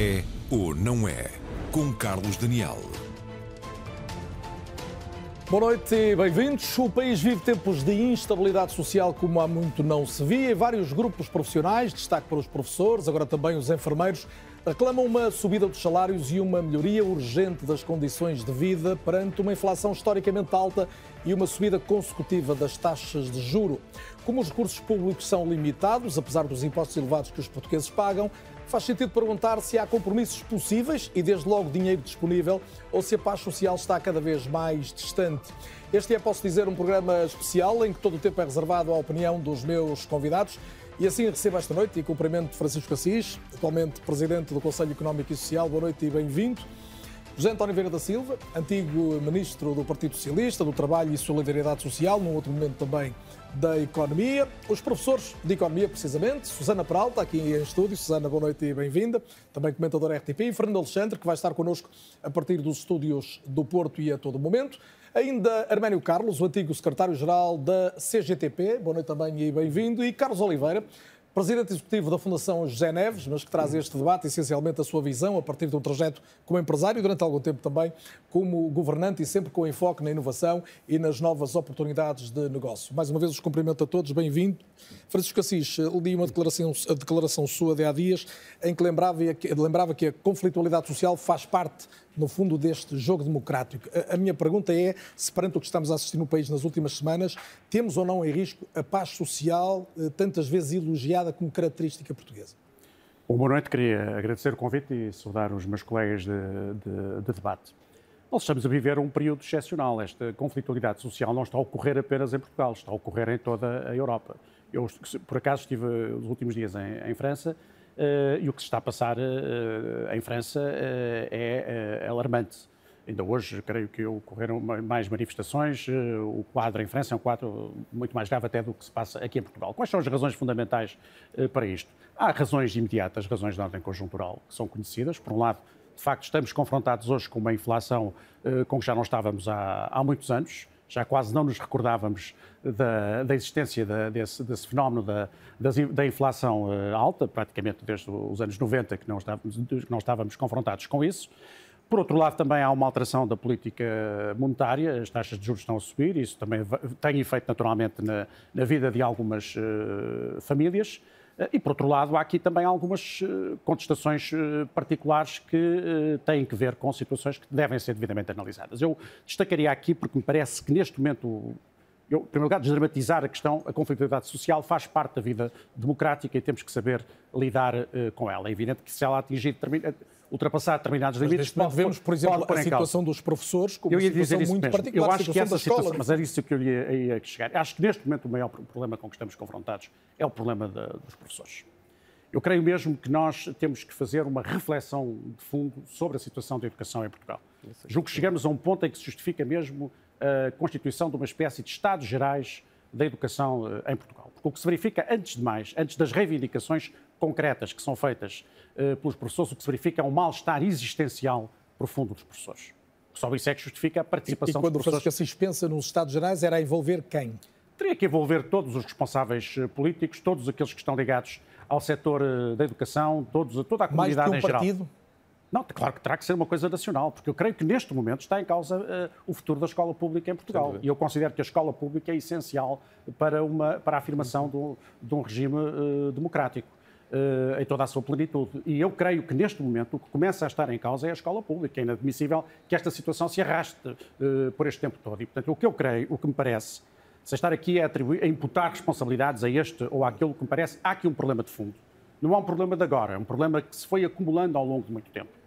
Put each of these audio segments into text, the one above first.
É ou não é? Com Carlos Daniel. Boa noite e bem-vindos. O país vive tempos de instabilidade social como há muito não se via. Vários grupos profissionais, destaque para os professores, agora também os enfermeiros, reclamam uma subida dos salários e uma melhoria urgente das condições de vida perante uma inflação historicamente alta e uma subida consecutiva das taxas de juro. Como os recursos públicos são limitados, apesar dos impostos elevados que os portugueses pagam, faz sentido perguntar se há compromissos possíveis e, desde logo, dinheiro disponível ou se a paz social está cada vez mais distante. Este é, posso dizer, um programa especial em que todo o tempo é reservado à opinião dos meus convidados. E assim recebo esta noite e cumprimento Francisco Assis, atualmente Presidente do Conselho Económico e Social. Boa noite e bem-vindo. José António Vieira da Silva, antigo Ministro do Partido Socialista, do Trabalho e Solidariedade Social, num outro momento também da Economia. Os professores de Economia, precisamente, Susana Peralta, aqui em estúdio. Susana, boa noite e bem-vinda. Também comentadora RTP. Fernando Alexandre, que vai estar connosco a partir dos estúdios do Porto e a todo momento. Ainda Arménio Carlos, o antigo secretário-geral da CGTP. Boa noite também e bem-vindo. E Carlos Oliveira, Presidente Executivo da Fundação José Neves, mas que traz este debate essencialmente a sua visão a partir de um trajeto como empresário durante algum tempo também como governante e sempre com enfoque na inovação e nas novas oportunidades de negócio. Mais uma vez os cumprimento a todos, bem-vindo. Francisco Assis, li uma declaração, a declaração sua de há dias em que lembrava, lembrava que a conflitualidade social faz parte no fundo, deste jogo democrático. A, minha pergunta é se, perante o que estamos a assistir no país nas últimas semanas, temos ou não em risco a paz social, eh, tantas vezes elogiada como característica portuguesa? Bom, boa noite, queria agradecer o convite e saudar os meus colegas de, de, de debate. Nós estamos a viver um período excepcional. Esta conflitualidade social não está a ocorrer apenas em Portugal, está a ocorrer em toda a Europa. Eu, por acaso, estive os últimos dias em, em França e o que se está a passar uh, em França uh, é alarmante. Ainda hoje, creio que ocorreram mais manifestações. O quadro em França é um quadro muito mais grave até do que se passa aqui em Portugal. Quais são as razões fundamentais para isto? Há razões imediatas, razões de ordem conjuntural, que são conhecidas. Por um lado, de facto, estamos confrontados hoje com uma inflação com que já não estávamos há, há muitos anos já quase não nos recordávamos da, da existência da, desse, desse, fenómeno da, da, inflação eh, alta, praticamente desde os anos 90 que não, estávamos, que não estávamos confrontados com isso. Por outro lado, também há uma alteração da política monetária, as taxas de juros estão a subir, isso também tem efeito naturalmente na, na vida de algumas uh, famílias. Eh, e, por outro lado, há aqui também algumas contestações particulares que têm que ver com situações que devem ser devidamente analisadas. Eu destacaria aqui, porque me parece que neste momento eu, em primeiro lugar, desdramatizar a questão, a conflitualidade social faz parte da vida democrática e temos que saber lidar uh, com ela. É evidente que se ela atingir ultrapassar determinados mas limites. Pode, vemos, por exemplo, a situação dos professores como eu ia uma situação muito mesmo. particular. Eu acho que essa situação, mas era isso que eu ia, ia, chegar. Acho que neste momento o maior problema com que estamos confrontados é o problema da, dos professores. Eu creio mesmo que nós temos que fazer uma reflexão de fundo sobre a situação da educação em Portugal. Julgo que chegamos a um ponto em que se justifica mesmo a constituição de uma espécie de Estados Gerais da educação eh, em Portugal. Porque o que se verifica, antes de mais, antes das reivindicações concretas que são feitas uh, pelos professores, o que se verifica é um mal-estar existencial profundo dos professores. Só isso é que justifica a participação e, e quando dos professores. quando o Francisco pensa nos Estados Gerais, era a envolver quem? Teria que envolver todos os responsáveis eh, políticos, todos aqueles que estão ligados ao setor da educação, todos, toda a comunidade Mais que um em partido? geral. Não, claro que terá que ser uma coisa nacional, porque eu creio que neste momento está em causa uh, o futuro da escola pública em Portugal. E eu considero que a escola pública é essencial para, uma, para a afirmação do, de um regime uh, democrático. Uh, em toda a sua plenitude. E eu creio que neste momento o que começa a estar em causa é a escola pública. É inadmissível que esta situação se arraste por este tempo todo. E, portanto, o que eu creio, o que me parece, se estar aqui a, atribuir, a imputar responsabilidades a este ou àquilo que me parece, há aqui um problema de fundo. Não há um problema de agora, é um problema que se foi acumulando ao longo de muito tempo.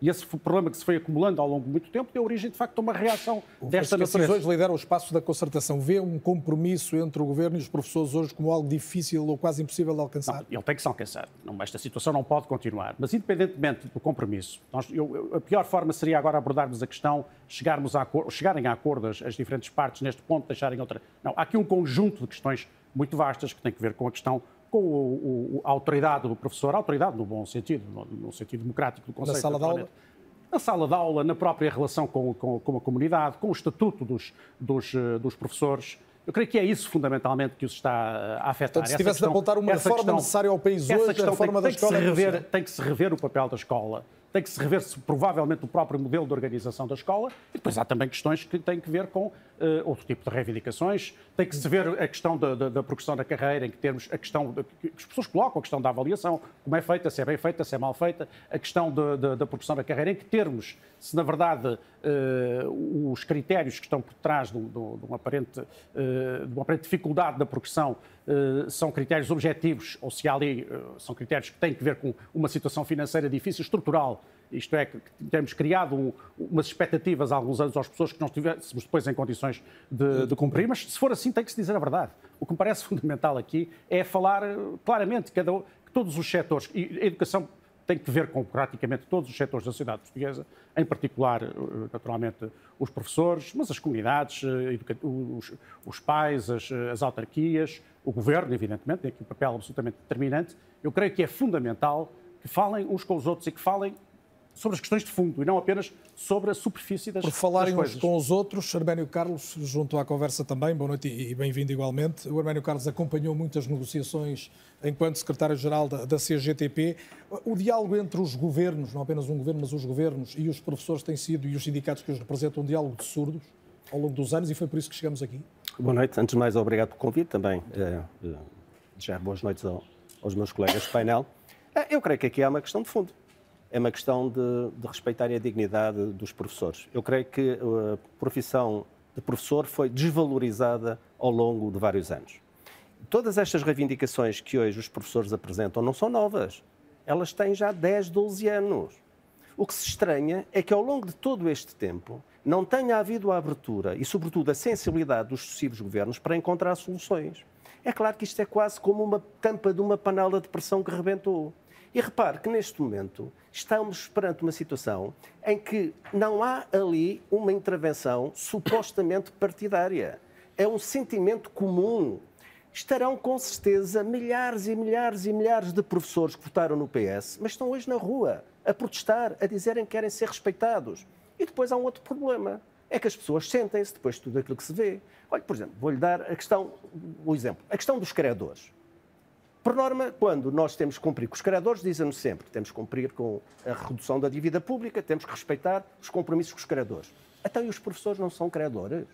E esse problema que se foi acumulando ao longo de muito tempo deu origem, de facto, a uma reação desta natureza. hoje lidera o espaço da concertação. Vê um compromisso entre o governo e os professores hoje como algo difícil ou quase impossível de alcançar? Não, ele tem que se alcançar. Não, esta situação não pode continuar. Mas, independentemente do compromisso, nós, eu, a pior forma seria agora abordarmos a questão, chegarmos a, chegarem a acordos as diferentes partes neste ponto, deixarem outra. Não, há aqui um conjunto de questões muito vastas que têm que ver com a questão com o, o, a autoridade do professor, a autoridade no bom sentido, no, no sentido democrático do conceito. Na sala de aula? Na sala de aula, na própria relação com, com, com a comunidade, com o estatuto dos, dos, eh, dos professores. Eu creio que é isso fundamentalmente que os está a afetar. Portanto, se tivesse de apontar uma reforma questão, necessária ao país hoje, a reforma tem, da escola... Que, se rever, tem que se rever o papel da escola tem que se rever -se, provavelmente o próprio modelo de organização da escola e depois há também questões que têm que ver com uh, outro tipo de reivindicações. Tem que se ver a questão da, da, da progressão da carreira, em que termos a questão de, que as pessoas colocam, a questão da avaliação, como é feita, se é bem feita, se é mal feita, a questão de, de, da progressão da carreira, em que termos, se na verdade uh, os critérios que estão por trás de, de, uma, aparente, uh, de uma aparente dificuldade da progressão são critérios objetivos, ou se há ali são critérios que têm que ver com uma situação financeira difícil, estrutural, isto é, que temos criado um, umas expectativas há alguns anos às pessoas que não estivéssemos depois em condições de, de, cumprir, mas se for assim tem que se dizer a verdade. O que me parece fundamental aqui é falar eh, claramente cada, que todos os setores, e a educação tem que ver com praticamente todos os setores da sociedade portuguesa, em particular, eh, naturalmente, os professores, mas as comunidades, eh, os, os pais, as, as autarquias, o governo, evidentemente, tem aqui um papel absolutamente determinante. Eu creio que é fundamental que falem uns com os outros e que falem sobre as questões de fundo e não apenas sobre a superfície das, Por falarem uns com os outros, Arménio Carlos, junto à conversa também, boa noite e bem-vindo igualmente. O Arménio Carlos acompanhou muitas negociações enquanto secretário-geral da, da CGTP. O diálogo entre os governos, não apenas um governo, mas os governos e os professores tem sido, e os sindicatos que os representam, um diálogo de surdos ao longo dos anos e foi por isso que chegamos aqui. Boa noite. Antes de mais, obrigado pelo convite também. Eh, eh, boas noites aos meus colegas do painel. Eh, eu creio que aqui há uma questão de fundo é uma questão de, de a dignidade dos professores. Eu creio que a profissão de professor foi desvalorizada ao longo de vários anos. Todas estas reivindicações que hoje os professores apresentam não são novas. Elas têm já 10, 12 anos. O que se estranha é que ao longo de todo este tempo não tenha havido a abertura e, sobretudo, a sensibilidade dos sucessivos governos para encontrar soluções. É claro que isto é quase como uma tampa de uma panela de pressão que rebentou. E repare que neste momento estamos perante uma situação em que não há ali uma intervenção supostamente partidária. É um sentimento comum. Estarão com certeza milhares e milhares e milhares de professores que votaram no PS, mas estão hoje na rua a protestar, a dizerem que querem ser respeitados. E depois há um outro problema. É que as pessoas sentem-se depois de tudo aquilo que se vê. Olha, por exemplo, vou-lhe dar a questão, o exemplo, a questão dos credores. Por norma, quando nós temos que cumprir com os credores, dizem-nos sempre que temos que cumprir com a redução da dívida pública, temos que respeitar os compromissos com os credores. Até então, e os professores não são credores?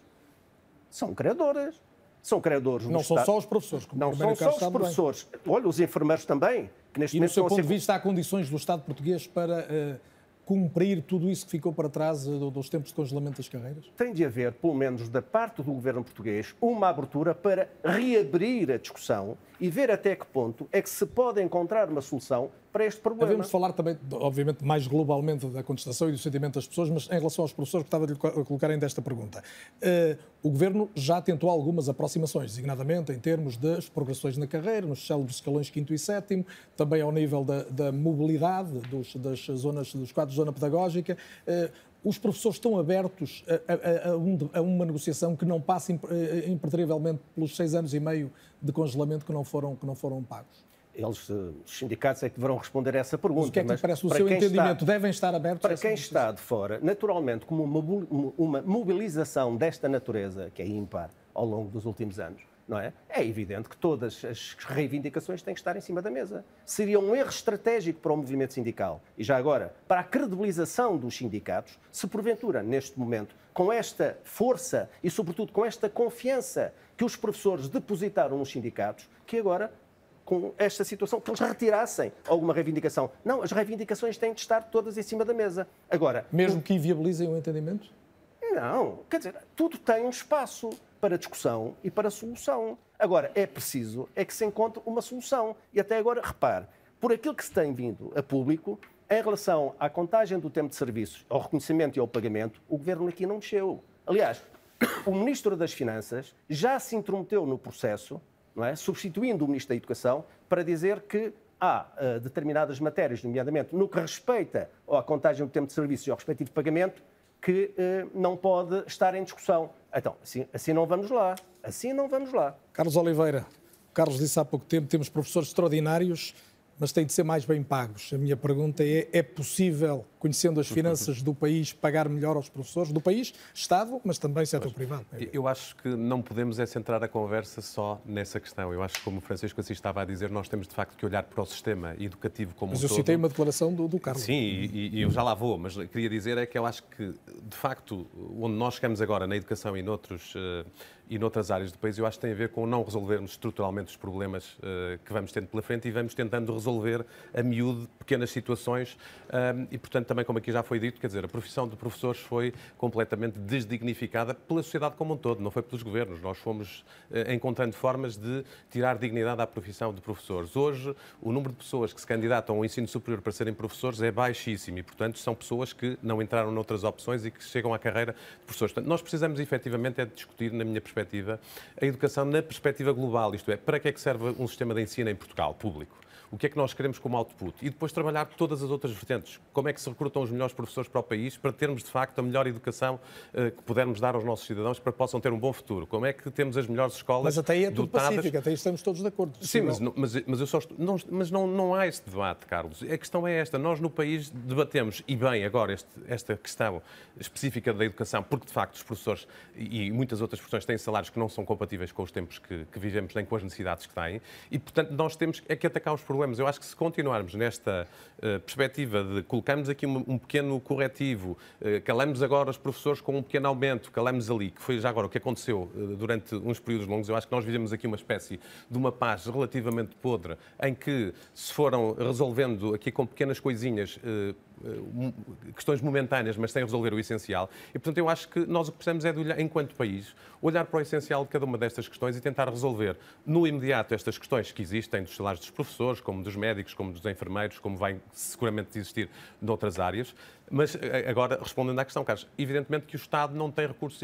São credores. São credores Não são só os professores. Como não são só os professores. Bem. Olha, os enfermeiros também. Que neste e no seu ponto de vista, há condições do Estado português para... Uh cumprir tudo isso que ficou para trás eh, dos tempos de congelamento das carreiras? Tem de haver, pelo menos da parte do governo português, uma abertura para reabrir a discussão e ver até que ponto é que se pode encontrar uma solução para este problema. Devemos falar também, obviamente, mais globalmente da contestação e do sentimento das pessoas, mas em relação aos professores, gostava de lhe colocar ainda esta pergunta. Uh, o Governo já tentou algumas aproximações, designadamente em termos das progressões na carreira, nos célebres escalões 5 e 7 também ao nível da, da mobilidade dos, das zonas, dos quadros de zona pedagógica. Uh, os professores estão abertos a, a, a, um, a, uma negociação que não passe eh, impertrivelmente pelos seis anos e meio de congelamento que não foram, que não foram pagos? Eles, eh, os sindicatos é que deverão responder a essa pergunta. Mas o que é que parece o seu entendimento? Está, devem estar abertos Para quem está de fora, naturalmente, como uma, uma mobilização desta natureza, que é ímpar ao longo dos últimos anos, não é? É evidente que todas as reivindicações têm que estar em cima da mesa. Seria um erro estratégico para o movimento sindical e já agora para a credibilização dos sindicatos, se porventura, neste momento, com esta força e sobretudo com esta confiança que os professores depositaram nos sindicatos, que agora com esta situação, que eles retirassem alguma reivindicação. Não, as reivindicações têm de estar todas em cima da mesa. Agora. Mesmo que inviabilizem o entendimento? Não, quer dizer, tudo tem um espaço para discussão e para solução. Agora, é preciso é que se encontre uma solução. E até agora, repare, por aquilo que se tem vindo a público, em relação à contagem do tempo de serviços, ao reconhecimento e ao pagamento, o governo aqui não mexeu. Aliás, o Ministro das Finanças já se intrometeu no processo é? substituindo o Ministro da Educação, para dizer que há uh, determinadas matérias, nomeadamente no que respeita à contagem do tempo de serviço e ao respectivo pagamento, que uh, não pode estar em discussão. Então, assim, assim não vamos lá. Assim não vamos lá. Carlos Oliveira, Carlos disse há pouco tempo, temos professores extraordinários mas têm de ser mais bem pagos. A minha pergunta é: é possível, conhecendo as finanças do país, pagar melhor aos professores do país, Estado, mas também setor privado? Eu acho que não podemos é centrar a conversa só nessa questão. Eu acho que, como o Francisco Assis estava a dizer, nós temos de facto que olhar para o sistema educativo como mas um todo. Mas eu citei uma declaração do, do Carlos. Sim, e, e, eu já lá vou, mas queria dizer é que eu acho que, de facto, onde nós chegamos agora na educação e noutros. Uh, e noutras áreas do país, eu acho que tem a ver com não resolvermos estruturalmente os problemas uh, que vamos tendo pela frente e vamos tentando resolver a miúdo pequenas situações um, e, portanto, também como aqui já foi dito, quer dizer, a profissão de professores foi completamente desdignificada pela sociedade como um todo, não foi pelos governos. Nós fomos uh, encontrando formas de tirar dignidade à profissão de professores. Hoje, o número de pessoas que se candidatam ao ensino superior para serem professores é baixíssimo e, portanto, são pessoas que não entraram noutras opções e que chegam à carreira de professores. Portanto, nós precisamos efetivamente é de discutir, na minha perspectiva, a educação na perspectiva global, isto é, para que é que serve um sistema de ensino em Portugal, público? O que é que nós queremos como output e depois trabalhar todas as outras vertentes. Como é que se recrutam os melhores professores para o país para termos, de facto, a melhor educação uh, que pudermos dar aos nossos cidadãos para que possam ter um bom futuro? Como é que temos as melhores escolas Mas até aí é tudo dotadas... pacífico, até aí estamos todos de acordo. Sim, mas, mas, mas, eu só estou... não, mas não, não há esse debate, Carlos. A questão é esta. Nós no país debatemos, e bem agora, este, esta questão específica da educação, porque de facto os professores e, muitas outras profissões têm salários que não são compatíveis com os tempos que, que vivemos, nem com as necessidades que têm, e portanto nós temos é que atacar os problemas. Eu acho que se continuarmos nesta uh, perspectiva de colocarmos aqui um, um pequeno corretivo, uh, calamos agora os professores com um pequeno aumento, calamos ali, que foi já agora o que aconteceu uh, durante uns períodos longos, eu acho que nós vivemos aqui uma espécie de uma paz relativamente podre, em que se foram resolvendo aqui com pequenas coisinhas questões momentâneas, mas sem resolver o essencial. E, portanto, eu acho que nós o que precisamos é, de olhar, enquanto país, olhar para o essencial de cada uma destas questões e tentar resolver no imediato estas questões que existem dos salários dos professores, como dos médicos, como dos enfermeiros, como vai seguramente existir noutras áreas, mas eh, agora, respondendo à questão, Carlos, evidentemente que o Estado não tem recursos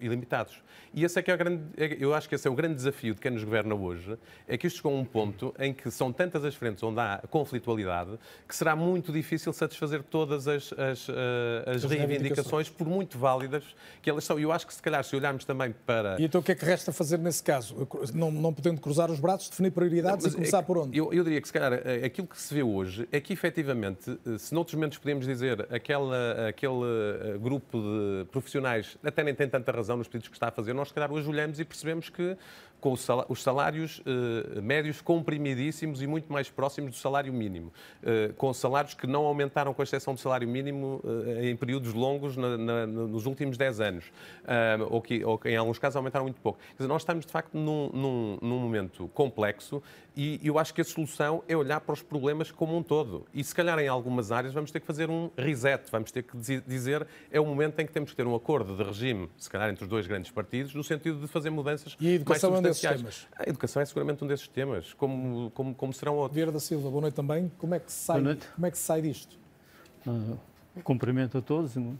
ilimitados. E esse é que é o grande, é, eu acho que esse é o grande desafio de quem nos governa hoje, é que isto chegou a um ponto em que são tantas as frentes onde há conflitualidade que será muito difícil satisfazer todas as, as, eh, as, as reivindicações, por muito válidas que elas são. E eu acho que se calhar, se olharmos também para... E então o que é que resta fazer nesse caso? Não, não podendo cruzar os braços, definir prioridades não, e começar é por onde? Eu, eu diria que se calhar eh, aquilo que se vê hoje é que efetivamente, se noutros momentos podemos dizer aquela, aquele eh, grupo de profissionais até nem tem tanta razão nos pedidos que está a fazer, nós, se calhar, hoje olhamos e percebemos que com os salários uh, médios comprimidíssimos e muito mais próximos do salário mínimo, uh, com salários que não aumentaram, com exceção do salário mínimo, uh, em períodos longos na, na, nos últimos 10 anos, ou que, ou que, em alguns casos aumentaram muito pouco. Quer dizer, nós estamos, de facto, num, num, num momento complexo e eu acho que a solução é olhar para os problemas como um todo. E se calhar em algumas áreas vamos ter que fazer um reset, vamos ter que dizer é o momento em que temos que ter um acordo de regime, se calhar entre os dois grandes partidos, no sentido de fazer mudanças e a educação mais desses temas? A educação é seguramente um desses temas, como, como, como serão outros. Vieira da Silva, boa noite também. Como é que se sai, como é que se sai disto? Uh, cumprimento a todos, um,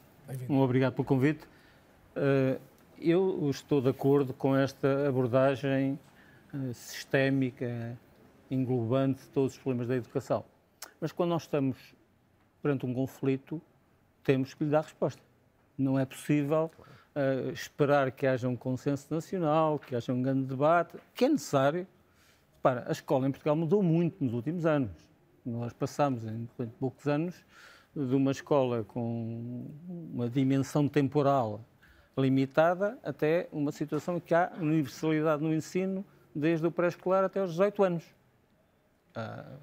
um obrigado pelo convite. Uh, eu estou de acordo com esta abordagem uh, sistémica englobante de todos os problemas da educação. Mas quando nós estamos perante um conflito, temos que lhe dar resposta. Não é possível esperar que haja um consenso nacional, que haja um grande debate, que é necessário. Para, a escola em Portugal mudou muito nos últimos anos. Nós passamos, em poucos anos, de uma escola com uma dimensão temporal limitada até uma situação em que há universalidade no ensino desde o pré-escolar até aos 18 anos. Uh,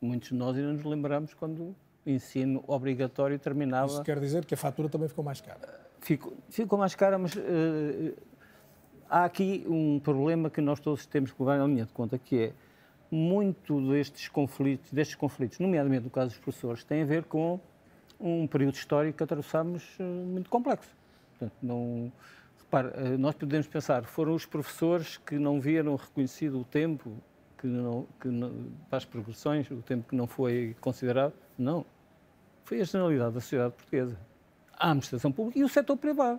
muitos de nós ainda nos lembramos quando o ensino obrigatório terminava. Isso quer dizer que a fatura também ficou mais cara? Ficou, mais cara, mas uh, há aqui um problema que nós todos temos que levar em linha de conta, que é muito destes conflitos, destes conflitos, nomeadamente no caso dos professores, tem a ver com um período histórico que atravessamos uh, muito complexo. Portanto, não, repare, nós podemos pensar, foram os professores que não viram reconhecido o tempo que não, que não, para as progressões, o tempo que não foi considerado. Não. Foi a generalidade da sociedade portuguesa. A administração pública e o setor privado.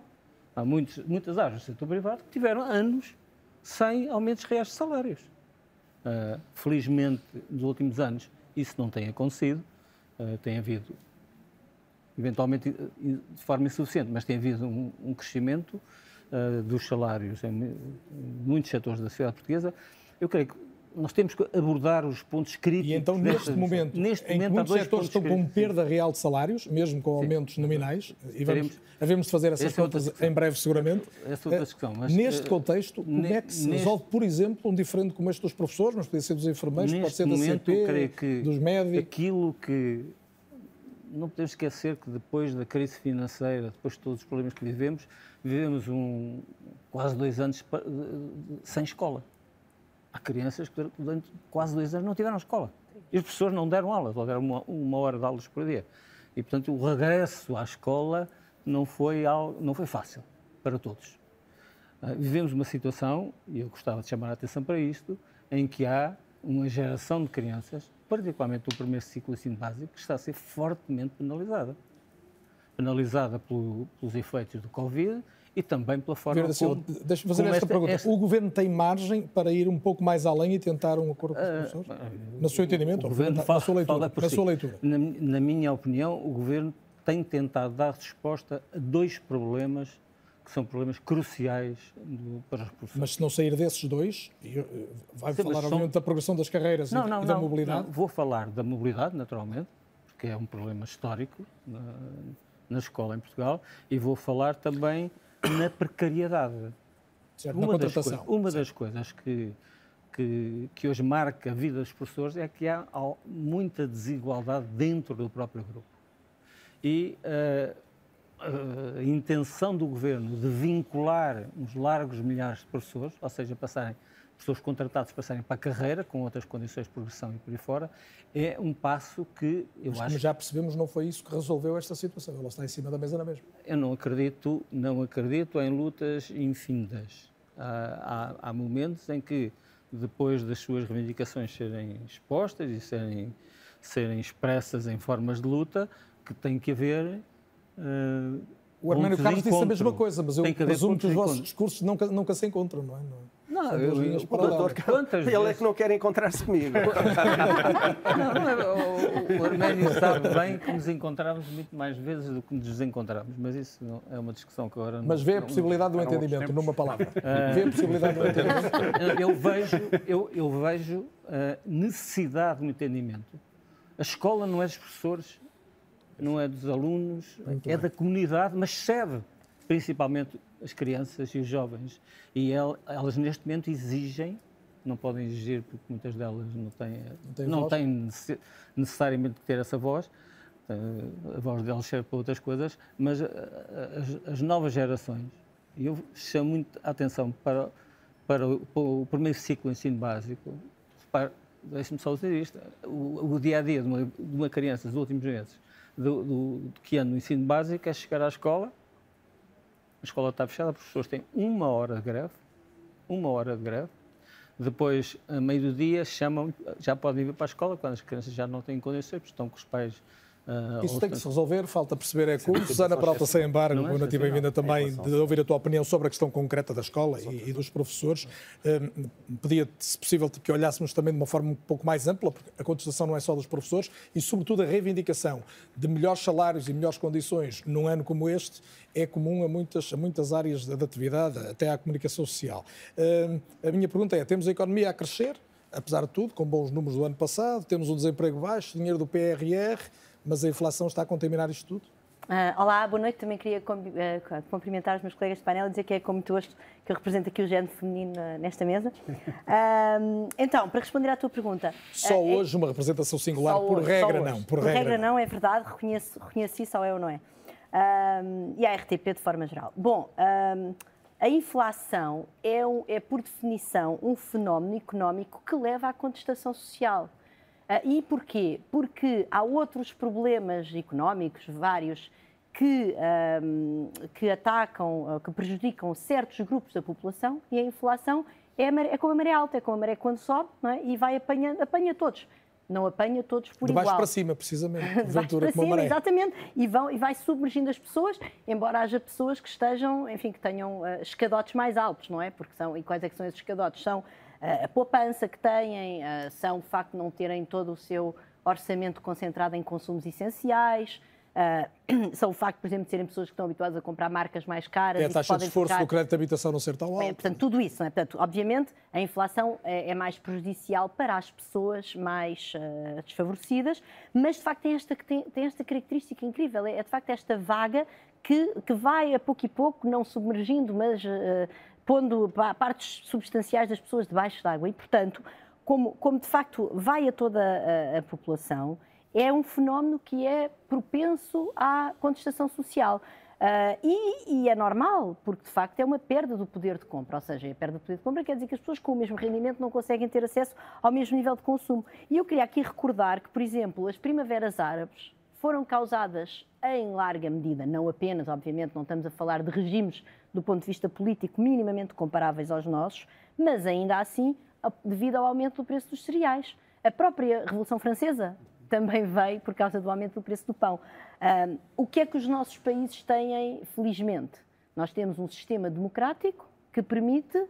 Há muitos, muitas áreas do setor privado que tiveram anos sem aumentos reais de salários. Uh, felizmente, nos últimos anos, isso não tem acontecido. Uh, tem havido, eventualmente de forma insuficiente, mas tem havido um, um crescimento uh, dos salários em muitos setores da sociedade portuguesa. Eu creio que nós temos que abordar os pontos críticos. E então, neste momento, neste em momento, muitos setores estão com perda real de salários, mesmo com aumentos Sim. nominais, e vamos, havemos de fazer essas é contas em breve, seguramente. Essa é outra questão. Mas, neste contexto, como é que se neste, resolve, por exemplo, um diferente como este dos professores, mas pode ser dos enfermeiros, pode ser da momento, CP, dos médicos? Aquilo que não podemos esquecer que depois da crise financeira, depois de todos os problemas que vivemos, vivemos um, quase dois anos sem escola. Há crianças que durante quase dois anos não tiveram escola. E os professores não deram aulas, deram uma, uma hora de aulas por dia. E, portanto, o regresso à escola não foi, não foi fácil para todos. Uh, vivemos uma situação, e eu gostava de chamar a atenção para isto, em que há uma geração de crianças, particularmente do primeiro ciclo de ensino básico, que está a ser fortemente penalizada. Penalizada pelo, pelos efeitos do Covid e também pela forma Verde como... Deixa-me fazer esta, esta, pergunta. Esta... O Governo tem margem para ir um pouco mais além e tentar um acordo com os ah, professores? Uh, no seu entendimento? O Governo na, sua leitura? na sua leitura. Na, na minha opinião, o Governo tem tentado dar resposta a dois problemas que são problemas cruciais do, para os professores. Mas se não sair desses dois, eh, vai Sim, falar, obviamente, são... da progressão das carreiras não, e, não, e da não, mobilidade? Não, vou falar da mobilidade, naturalmente, porque é um problema histórico na, na escola em Portugal, e vou falar também na precariedade. Certo, uma, das coisas, uma das coisas que, que, que, hoje marca a vida dos professores é que há, há muita desigualdade dentro do próprio grupo. E uh, a intenção do governo de vincular uns largos milhares de professores, ou seja, passarem pessoas contratadas passarem para a carreira com outras condições de progressão e por aí fora, é um passo que eu Mas, acho. Mas já percebemos não foi isso que resolveu esta situação. Ela está em cima da mesa na mesma. Eu não acredito, não acredito em lutas infindas. Há, há, há momentos em que depois das suas reivindicações serem expostas e serem serem expressas em formas de luta, que tem que haver Uh, o Arménio Carlos disse a mesma coisa, mas eu presumo que os vossos discursos nunca, nunca se encontram, não é? Não, eu, eu, o doutor Quantas ele vezes... é que não quer encontrar-se comigo. não, não é, o, o Arménio sabe bem que nos encontramos muito mais vezes do que nos desencontramos, mas isso não, é uma discussão que agora... Mas vê a possibilidade do entendimento, numa palavra. Uh... Vê a possibilidade do entendimento. Eu vejo, eu, eu vejo a necessidade do entendimento. A escola não é dos professores, não é dos alunos, Muito é bem. da comunidade, mas serve principalmente as crianças e os jovens. E elas, neste momento, exigem, não podem exigir porque muitas delas não têm, não têm, não têm necessariamente que ter essa voz, eh, a voz delas serve para outras coisas, mas eh, as, as novas gerações, e eu chamo muito a atenção para, para, o, para o primeiro ciclo de ensino básico, deixe-me só dizer isto, o, o dia a dia de uma, de uma criança dos últimos meses do, do, que ano no ensino básico é chegar à escola, escola está fechada, os professores têm uma hora de greve, uma hora de greve, depois, a meio do dia, chamam, já podem vir para a escola, quando as crianças já não têm condições, estão com os pais Uh, Isso tem que se resolver, falta perceber é como. Susana Peralta sem embargo, noite e bem-vinda também de ouvir a tua opinião sobre a questão concreta da escola e, e dos professores. Uh, Pedia, se possível, que olhássemos também de uma forma um pouco mais ampla, porque a contestação não é só dos professores, e sobretudo a reivindicação de melhores salários e melhores condições num ano como este é comum a muitas, a muitas áreas da atividade, até à comunicação social. Uh, a minha pergunta é, temos a economia a crescer, apesar de tudo, com bons números do ano passado, temos um desemprego baixo, dinheiro do PRR, mas a inflação está a contaminar isto tudo? Uh, olá, boa noite. Também queria uh, cumprimentar os meus colegas de painel e dizer que é com muito gosto que eu represento aqui o género feminino uh, nesta mesa. então, para responder à tua pergunta. Só é- hoje uma representação singular, por hoje, regra não. Por, por regra, regra não. é verdade, reconheço, reconheço isso, ou é ou não é. e a RTP de forma geral. Bom, a inflação é, é, por definição, um fenómeno económico que leva à contestação social. Uh, e porquê? Porque há outros problemas económicos, vários, que, um, que atacam, que prejudicam certos grupos da população e a inflação é, maré, é como a maré alta, é como a maré quando sobe não é? e vai apanhando, apanha todos. Não apanha todos por de igual. De baixo para cima, precisamente. de baixo para cima, exatamente. E, vão, e vai submergindo as pessoas, embora haja pessoas que estejam, enfim, que tenham uh, escadotes mais altos, não é? Porque são, e quais é que são esses escadotes? São a poupança que têm, são de facto não terem todo o seu orçamento concentrado em consumos essenciais, uh, são o facto, por exemplo, de serem pessoas que estão habituadas a comprar marcas mais caras. É a taxa de esforço ficar... do crédito de habitação não ser tão alta. É, portanto, tudo isso. É? Portanto, obviamente, a inflação é, é, mais prejudicial para as pessoas mais uh, desfavorecidas, mas de facto tem esta, tem, tem esta característica incrível. É, é, de facto esta vaga que, que vai a pouco e pouco, não submergindo, mas uh, pondo partes substanciais das pessoas debaixo d'água. E, portanto, como, como de facto vai a toda a, a população, é um fenómeno que é propenso à contestação social. Uh, e, e, é normal, porque de facto é uma perda do poder de compra, ou seja, a perda do poder de compra quer dizer que as pessoas com o mesmo rendimento não conseguem ter acesso ao mesmo nível de consumo. E eu queria aqui recordar que, por exemplo, as primaveras árabes foram causadas em larga medida, não apenas, obviamente, não estamos a falar de regimes do ponto de vista político minimamente comparáveis aos nossos, mas ainda assim devido ao aumento do preço dos cereais. A própria Revolução Francesa também veio por causa do aumento do preço do pão. Um, o que é que os nossos países têm, felizmente? Nós temos um sistema democrático que permite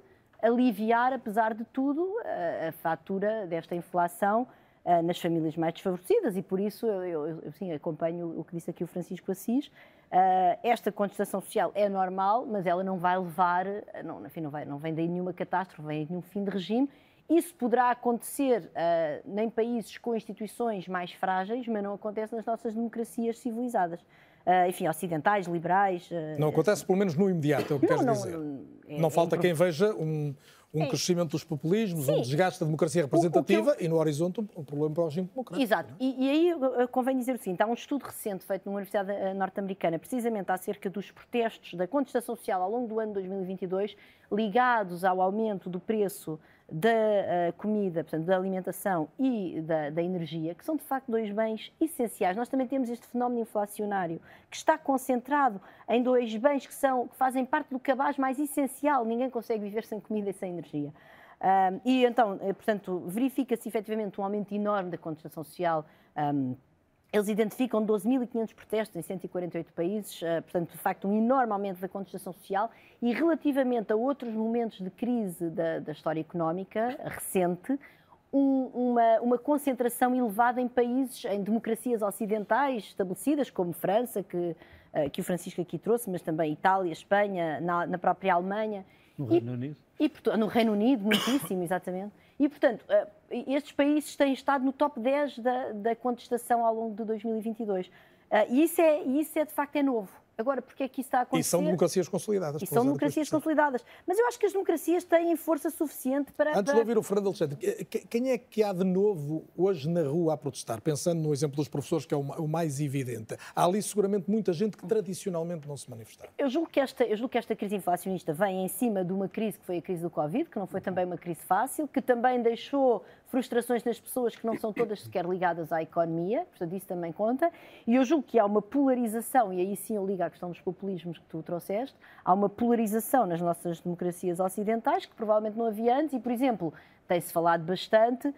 aliviar, apesar de tudo, a, a fatura desta inflação uh, nas famílias mais desfavorecidas e por isso eu, eu, eu sim, acompanho o que disse aqui o Francisco Assis. Uh, esta contestação social é normal, mas ela não vai levar, não, enfim, não, vai, não vem daí nenhuma catástrofe, vem nenhum fim de regime isso poderá acontecer uh, em países com instituições mais frágeis, mas não acontece nas nossas democracias civilizadas. Uh, enfim, ocidentais, liberais. Uh, não acontece, pelo menos no imediato, é o que queres dizer. Não, é, não falta quem veja um, um é. crescimento dos populismos, Sim. um desgaste da democracia representativa eu... e no horizonte um, problema para o regime democrático. Exato. E, e, aí convém dizer o seguinte: há um estudo recente feito numa Universidade eh, Norte-Americana, precisamente acerca dos protestos da contestação social ao longo do ano 2022, ligados ao aumento do preço da uh, comida, portanto, da alimentação e da, da, energia, que são de facto dois bens essenciais. Nós também temos este fenómeno inflacionário que está concentrado em dois bens que, são, que fazem parte do cabaz mais essencial. Ninguém consegue viver sem comida e sem energia. Um, e então, eh, portanto, verifica-se efetivamente um aumento enorme da contestação social. Um, eles identificam 12.500 protestos em 148 países, eh, portanto, de facto, um enorme aumento da contestação social. E relativamente a outros momentos de crise da, da história económica recente, um, uma, uma, concentração elevada em países, em democracias ocidentais estabelecidas, como França, que, eh, que o Francisco aqui trouxe, mas também Itália, Espanha, na, na própria Alemanha. No Reino Unido? E, no Reino Unido, muitíssimo, exatamente. E, portanto, eh, estes países têm estado no top 10 da, da contestação ao longo de 2022. Eh, e isso é, isso é, de facto, é novo. Agora, porque é que isso está a acontecer? E são democracias consolidadas. E são democracias consolidadas. Mas eu acho que as democracias têm força suficiente para... Antes para... de ouvir o Fernando Alexandre, quem é que há de novo hoje na rua a protestar? Pensando no exemplo dos professores, que é o mais evidente. Há ali seguramente muita gente que tradicionalmente não se manifestava. Eu julgo que esta, eu julgo que esta crise inflacionista vem em cima de uma crise que foi a crise do Covid, que não foi também uma crise fácil, que também deixou frustrações nas pessoas que não são todas sequer ligadas à economia, portanto isso também conta, e eu julgo que há uma polarização, e aí sim eu ligo à questão dos populismos que tu trouxeste, há uma polarização nas nossas democracias ocidentais que provavelmente não havia antes, e por exemplo, tem-se falado bastante uh,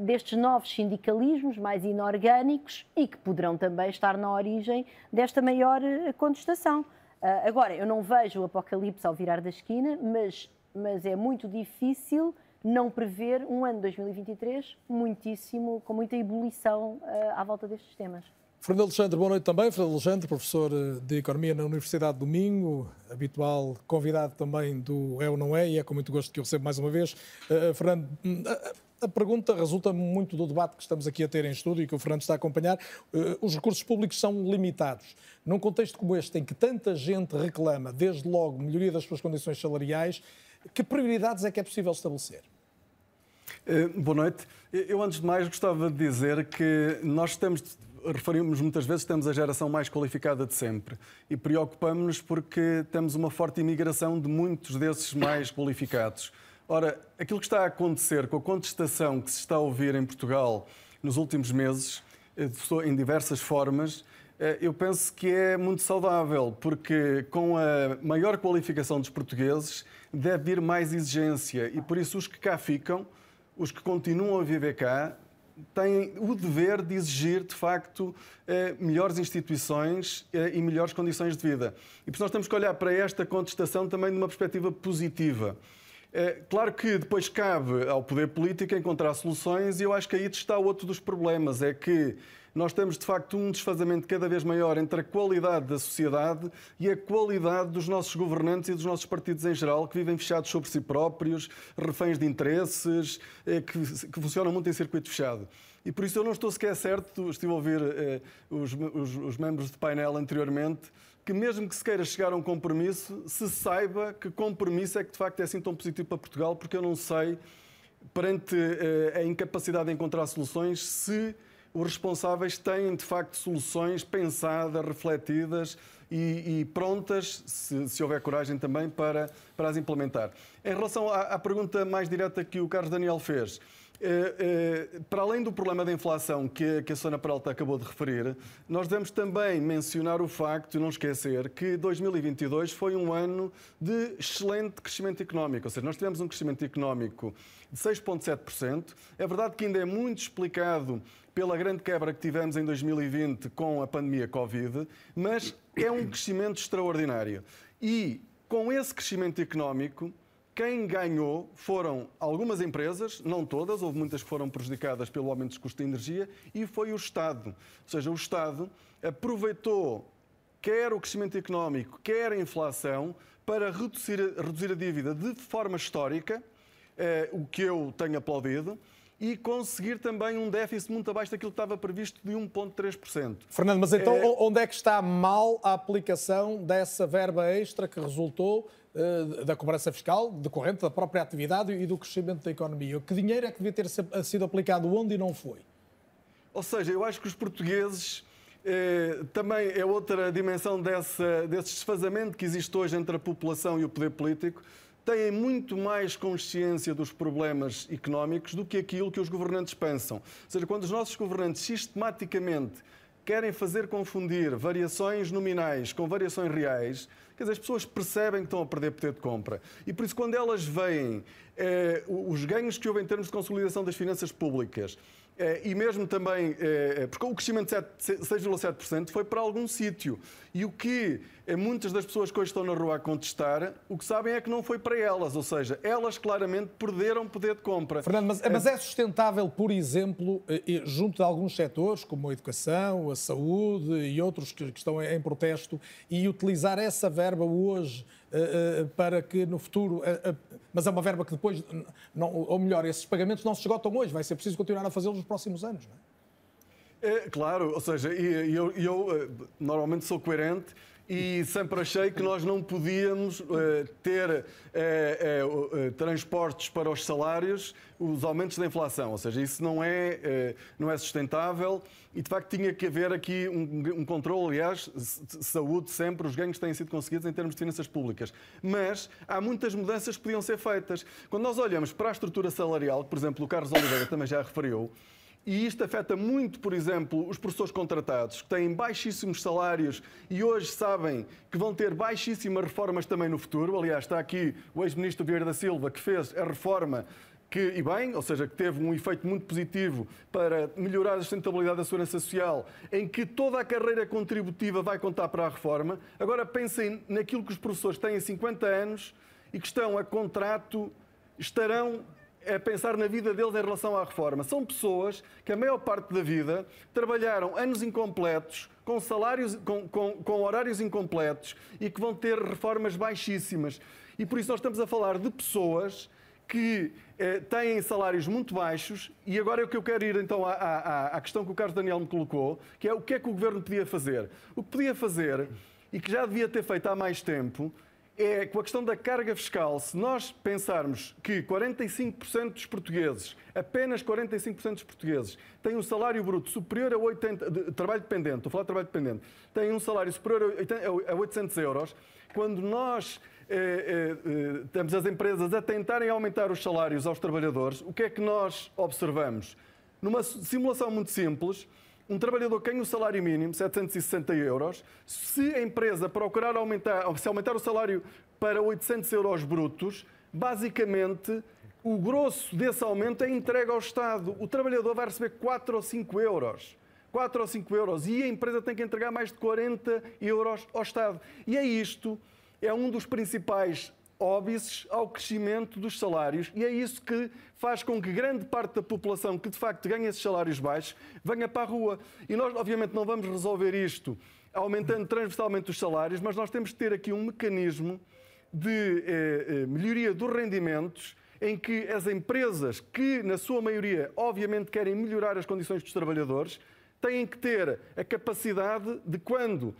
destes novos sindicalismos mais inorgânicos e que poderão também estar na origem desta maior uh, contestação. Uh, agora, eu não vejo o apocalipse ao virar da esquina, mas, mas é muito difícil não prever um ano 2023 muitíssimo, com muita ebulição uh, à volta destes temas. Fernando Alexandre, boa noite também. Fernando Alexandre, professor eh, de Economia na Universidade do Minho, habitual convidado também do É ou Não É, e é com muito gosto que eu recebo mais uma vez. Uh, Fernando, hum, a, a pergunta resulta muito do debate que estamos aqui a ter em estúdio e que o Fernando está a acompanhar. Uh, os recursos públicos são limitados. Num contexto como este, em que tanta gente reclama, desde logo, melhoria das suas condições salariais, que prioridades é que é possível estabelecer? Eh, boa noite. Eu, antes de mais, gostava de dizer que nós temos, referimos muitas vezes, temos a geração mais qualificada de sempre e preocupamos-nos porque temos uma forte imigração de muitos desses mais qualificados. Ora, aquilo que está a acontecer com a contestação que se está a ouvir em Portugal nos últimos meses, eh, em diversas formas, eh, eu penso que é muito saudável, porque com a maior qualificação dos portugueses deve vir mais exigência e por isso os que cá ficam os que continuam a viver cá têm o dever de exigir, de facto, eh, melhores instituições eh, e melhores condições de vida. E por isso nós temos que olhar para esta contestação também de uma perspectiva positiva. É, claro que depois cabe ao poder político encontrar soluções e eu acho que aí está outro dos problemas, é que nós temos de facto um desfazamento cada vez maior entre a qualidade da sociedade e a qualidade dos nossos governantes e dos nossos partidos em geral, que vivem fechados sobre si próprios, reféns de interesses, eh, que, que funcionam muito em circuito fechado. E por isso eu não estou sequer certo, estive a ouvir eh, os, os, os membros de painel anteriormente, que mesmo que se queira chegar a um compromisso, se saiba que compromisso é que de facto é assim tão positivo para Portugal, porque eu não sei, perante eh, a incapacidade de encontrar soluções, se os responsáveis têm de facto soluções pensadas, refletidas e, e prontas, se, se, houver coragem também, para, para as implementar. Em relação à, à pergunta mais direta que o Carlos Daniel fez, eh, eh, para além do problema da inflação que, que a Sona Peralta acabou de referir, nós devemos também mencionar o facto, e não esquecer, que 2022 foi um ano de excelente crescimento económico. Ou seja, nós tivemos um crescimento económico de 6,7%. É verdade que ainda é muito explicado pela grande quebra que tivemos em 2020 com a pandemia Covid, mas é um crescimento extraordinário. E com esse crescimento económico, quem ganhou foram algumas empresas, não todas, houve muitas que foram prejudicadas pelo aumento dos custos de energia, e foi o Estado. Ou seja, o Estado aproveitou quer o crescimento económico, quer a inflação, para reduzir, reduzir a dívida de forma histórica, eh, o que eu tenho aplaudido, e conseguir também um déficit muito abaixo daquilo que estava previsto de 1,3%. Fernando, mas então é... onde é que está mal a aplicação dessa verba extra que resultou uh, da cobrança fiscal decorrente da própria atividade e do crescimento da economia? Que dinheiro é que devia ter sido aplicado onde e não foi? Ou seja, eu acho que os portugueses eh, também é outra dimensão dessa, desse desfazamento que existe hoje entre a população e o poder político têm muito mais consciência dos problemas económicos do que aquilo que os governantes pensam. Ou seja, quando os nossos governantes sistematicamente querem fazer confundir variações nominais com variações reais, quer dizer, as pessoas percebem que estão a perder poder de compra. E por isso, quando elas veem eh, os ganhos que houve em termos de consolidação das finanças públicas, eh, e mesmo também, eh, eh, porque o crescimento de 6,7% foi para algum sítio. E o que muitas das pessoas que hoje estão na rua a contestar, o que sabem é que não foi para elas. Ou seja, elas claramente perderam poder de compra. Fernando, mas, mas é sustentável, por exemplo, junto de alguns setores, como a educação, a saúde e outros que estão em protesto, e utilizar essa verba hoje para que no futuro mas é uma verba que depois, não, ou melhor, esses pagamentos não se esgotam hoje, vai ser preciso continuar a fazê-los nos próximos anos. Não é? É, claro, ou seja, eu, eu eh, normalmente sou coerente e sempre achei que nós não podíamos uh, ter uh, uh, transportes para os salários, os aumentos da inflação. Ou seja, isso não é, não é sustentável e, de facto, tinha que haver aqui um, um controle. Aliás, saúde sempre, os ganhos têm sido conseguidos em termos de finanças públicas. Mas há muitas mudanças que podiam ser feitas. Quando nós olhamos para a estrutura salarial, que, por exemplo, o Carlos Oliveira também já referiu, e isto afeta muito, por exemplo, os professores contratados, que têm baixíssimos salários e hoje sabem que vão ter baixíssimas reformas também no futuro. Aliás, está aqui o ex-ministro Vieira da Silva, que fez a reforma que, e bem, ou seja, que teve um efeito muito positivo para melhorar a sustentabilidade da segurança social, em que toda a carreira contributiva vai contar para a reforma. Agora pensem naquilo que os professores têm 50 anos e que estão a contrato, estarão é pensar na vida deles em relação à reforma. São pessoas que a maior parte da vida trabalharam anos incompletos, com salários, com, com, com, horários incompletos e que vão ter reformas baixíssimas. E por isso nós estamos a falar de pessoas que eh, têm salários muito baixos e agora é o que eu quero ir então à, à, à questão que o Carlos Daniel me colocou, que é o que é que o Governo podia fazer. O que podia fazer, e que já devia ter feito há mais tempo, é com a questão da carga fiscal. Se nós pensarmos que 45% dos portugueses, apenas 45% dos portugueses, têm um salário bruto superior a 80, de, trabalho dependente, estou a falar de trabalho dependente, têm um salário superior a 800 euros, quando nós eh, eh, eh, temos as empresas a tentarem aumentar os salários aos trabalhadores, o que é que nós observamos? Numa simulação muito simples, um trabalhador ganha o salário mínimo, 760 euros, se a empresa procurar aumentar, se aumentar o salário para 800 euros brutos, basicamente o grosso desse aumento é entregue ao Estado. O trabalhador vai receber 4 ou 5 euros. 4 ou 5 euros. E a empresa tem que entregar mais de 40 euros ao Estado. E é isto, é um dos principais óbices ao crescimento dos salários e é isso que faz com que grande parte da população que de facto ganha esses salários baixos venha para a rua. E nós, obviamente, não vamos resolver isto aumentando transversalmente os salários, mas nós temos que ter aqui um mecanismo de eh, eh, melhoria dos rendimentos em que as empresas que, na sua maioria, obviamente querem melhorar as condições dos trabalhadores, têm que ter a capacidade de, quando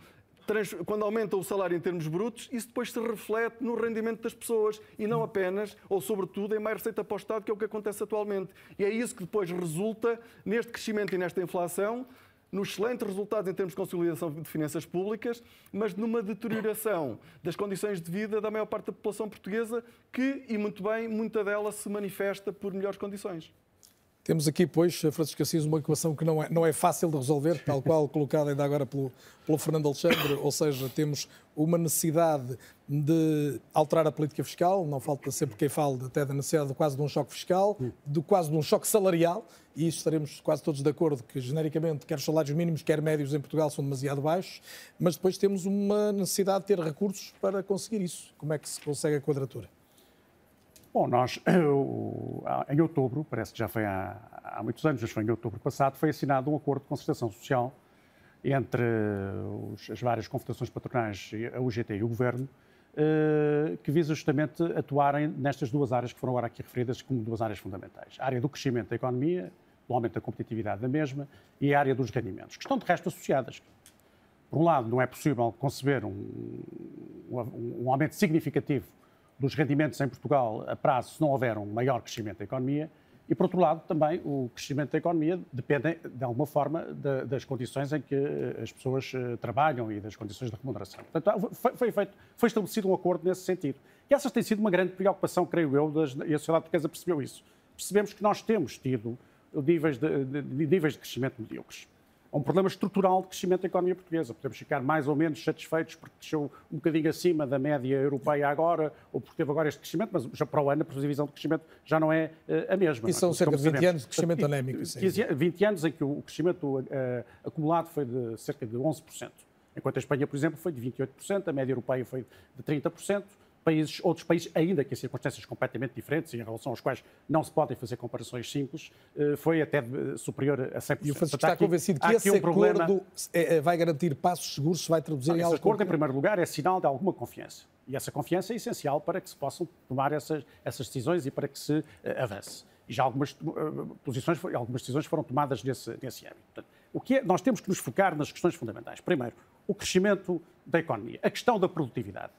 quando aumenta o salário em termos brutos, isso depois se reflete no rendimento das pessoas e não apenas, ou sobretudo, em mais receita para o Estado, que é o que acontece atualmente. E é isso que depois resulta neste crescimento e nesta inflação, nos excelentes resultados em termos de consolidação de finanças públicas, mas numa deterioração das condições de vida da maior parte da população portuguesa, que, e muito bem, muita dela se manifesta por melhores condições. Temos aqui, pois, Francisco Assis, uma equação que não é, não é fácil de resolver, tal qual colocada ainda agora pelo, pelo Fernando Alexandre, ou seja, temos uma necessidade de alterar a política fiscal, não falta sempre quem fale até da necessidade de quase de um choque fiscal, de quase de um choque salarial, e isso estaremos quase todos de acordo que, genericamente, quer os salários mínimos, quer médios em Portugal são demasiado baixos, mas depois temos uma necessidade de ter recursos para conseguir isso. Como é que se consegue a quadratura? Bom, nós, em outubro, parece que já foi há, há muitos anos, mas foi em outubro passado, foi assinado um acordo de concertação social entre os, as várias confederações patronais, a UGT e o Governo, eh, que visa justamente atuarem nestas duas áreas que foram agora aqui referidas como duas áreas fundamentais. A área do crescimento da economia, o aumento da competitividade da mesma, e a área dos rendimentos, que estão de resto associadas. Por um lado, não é possível conceber um, um, um aumento significativo dos rendimentos em Portugal a prazo se não houver um maior crescimento da economia. E, por outro lado, também o crescimento da economia depende, de alguma forma, de, das condições em que eh, as pessoas eh, trabalham e das condições de remuneração. Portanto, foi, foi, feito, foi estabelecido um acordo nesse sentido. E essa tem sido uma grande preocupação, creio eu, das, e a sociedade portuguesa percebeu isso. Percebemos que nós temos tido níveis de, de, de níveis de crescimento medíocres a um problema estrutural de crescimento da economia portuguesa. Podemos ficar mais ou menos satisfeitos porque cresceu um bocadinho acima da média europeia agora, ou porque teve agora este crescimento, mas já para o ano a previsão de crescimento já não é uh, a mesma. E são é? cerca de 20 anos de crescimento anémico. 20 anos em que o crescimento uh, acumulado foi de cerca de 11%. Enquanto a Espanha, por exemplo, foi de 28%, a média europeia foi de 30% países, outros países, ainda que em circunstâncias completamente diferentes e em relação aos quais não se podem fazer comparações simples, eh, foi até superior a 100%. E o Francisco está convencido que esse um acordo problema... É, é, vai garantir passos seguros, se vai traduzir não, em algo... Esse acordo, em primeiro lugar, é sinal de alguma confiança. E essa confiança é essencial para que se possam tomar essas, essas decisões e para que se uh, avance. E já algumas uh, posições, algumas decisões foram tomadas nesse, nesse âmbito. Portanto, o que é, nós temos que nos focar nas questões fundamentais. Primeiro, o crescimento da economia, a questão da produtividade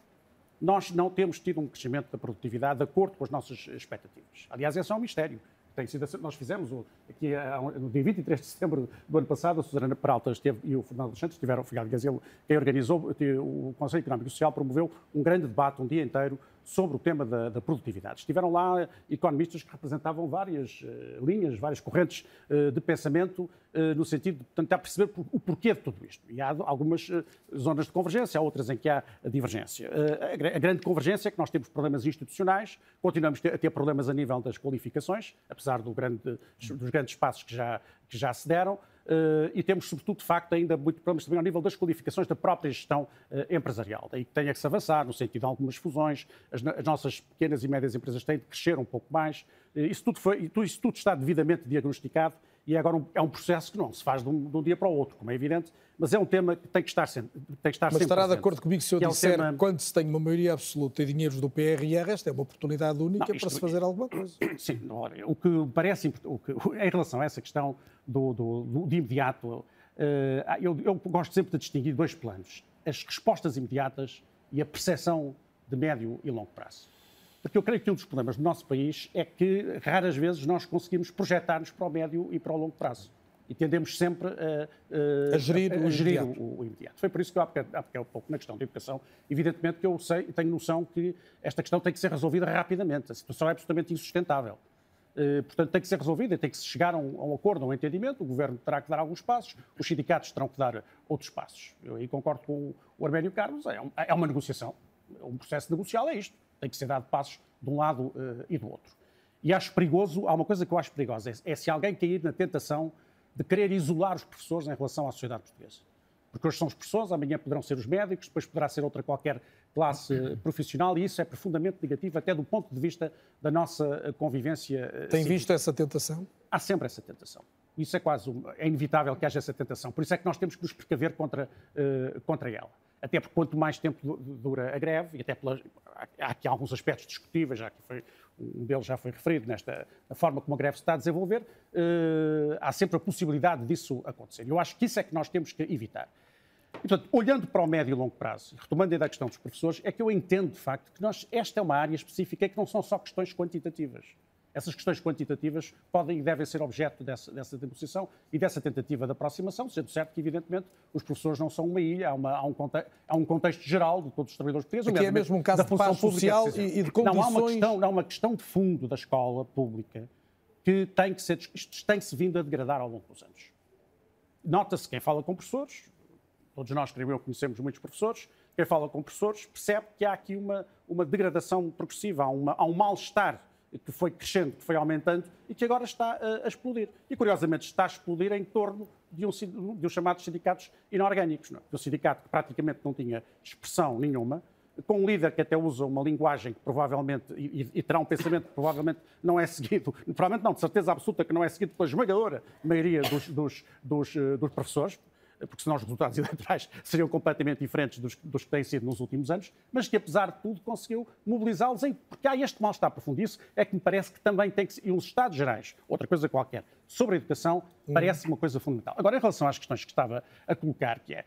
nós não temos tido um crescimento da produtividade de acordo com as nossas expectativas. Aliás, esse é um mistério. Tem sido, nós fizemos aqui no dia 23 de setembro do ano passado, a Susana Peralta esteve, e o Fernando Alexandre estiveram, o Figado Gazelo, quem organizou, o Conselho Económico e Social promoveu um grande debate um dia inteiro sobre o tema da, da, produtividade. Estiveram lá economistas que representavam várias uh, linhas, várias correntes uh, de pensamento, uh, no sentido de tentar perceber o porquê de tudo isto. E há algumas zonas de convergência, há outras em que há divergência. A, a, grande convergência é que nós temos problemas institucionais, continuamos a ter problemas a nível das qualificações, apesar do grande, dos grandes passos que já, que já se deram. Uh, e temos, sobretudo, de facto, ainda muito problemas também ao nível das qualificações da própria gestão uh, empresarial. Daí que tenha que se avançar no sentido de algumas fusões, as, as nossas pequenas e médias empresas têm de crescer um pouco mais. Uh, isso, tudo foi, isso tudo está devidamente diagnosticado e agora um, é um processo que não se faz de um, de um, dia para o outro, como é evidente, mas é um tema que tem que estar sempre, tem que estar mas estará presente, de acordo comigo se eu disser, é tema... quando se tem uma maioria absoluta e dinheiros do PRR, esta é uma oportunidade única não, isto... para se fazer alguma coisa. Sim, olha, o que parece, o que, em relação a essa questão do, do, do de imediato, Uh, eu, eu, gosto sempre de distinguir dois planos: as respostas imediatas e a percepção de médio e longo prazo. Porque eu creio que um dos problemas do nosso país é que raras vezes nós conseguimos projetar-nos para o médio e para o longo prazo. E tendemos sempre a, a, a gerir, a, o, gerir imediato. O, o, imediato. Foi por isso que eu há há um pouco na questão da educação, evidentemente que eu sei, tenho noção que esta questão tem que ser resolvida rapidamente. A situação é absolutamente insustentável. Eh, portanto, tem que ser resolvida, tem que se chegar a um, a um, acordo, a um entendimento, o Governo terá que dar alguns passos, os sindicatos terão que dar outros passos. Eu aí concordo com o Arménio Carlos, é, um, é uma negociação, um processo negocial é isto, tem que ser dado passos de um lado uh, e do outro. E acho perigoso, há uma coisa que eu acho perigosa, é, é se alguém cair na tentação de querer isolar os professores em relação à sociedade portuguesa. Porque hoje são os professores, amanhã poderão ser os médicos, depois poderá ser outra qualquer classe profissional e isso é profundamente negativo até do ponto de vista da nossa convivência. Tem civil. visto essa tentação? Há sempre essa tentação. Isso é quase, é inevitável que haja essa tentação. Por isso é que nós temos que nos precaver contra, uh, contra ela. Até porque quanto mais tempo dura a greve, e até há aqui alguns aspectos discutíveis, já que foi, um deles já foi referido nesta forma como a greve se está a desenvolver, uh, há sempre a possibilidade disso acontecer. Eu acho que isso é que nós temos que evitar. E, portanto, olhando para o médio e longo prazo, retomando ainda a questão dos professores, é que eu entendo, de facto, que nós, esta é uma área específica que não são só questões quantitativas. Essas questões quantitativas podem e devem ser objeto dessa, dessa negociação e dessa tentativa de aproximação, sendo certo que, evidentemente, os professores não são uma ilha, há, uma, há, um, contexto, há um, contexto, geral de todos os trabalhadores portugueses. Aqui é mesmo um caso da de paz social e, de condições... Não, há uma, questão, não, há uma questão de fundo da escola pública que tem que ser, isto tem-se vindo a degradar ao longo dos anos. Nota-se quem fala com professores, todos nós, creio eu, conhecemos muitos professores, quem fala com professores percebe que há aqui uma, uma degradação progressiva, há, uma, há um mal-estar que foi crescendo, que foi aumentando e que agora está a, a explodir. E, curiosamente, está a explodir em torno de um, de um chamados sindicatos inorgânicos. Não? É? Um sindicato que praticamente não tinha expressão nenhuma, com um líder que até usa uma linguagem que provavelmente, e, e, terá um pensamento que provavelmente não é seguido, provavelmente não, de certeza absoluta que não é seguido pela esmagadora maioria dos, dos, dos, eh, dos professores, porque senão os resultados eleitorais seriam completamente diferentes dos, dos, que têm sido nos últimos anos, mas que apesar de tudo conseguiu mobilizá-los, porque há este mal-estar profundo. Isso é que me parece que também tem que ser, e os Estados Gerais, outra coisa qualquer, sobre a educação, parece uma coisa fundamental. Agora, em relação às questões que estava a colocar, que é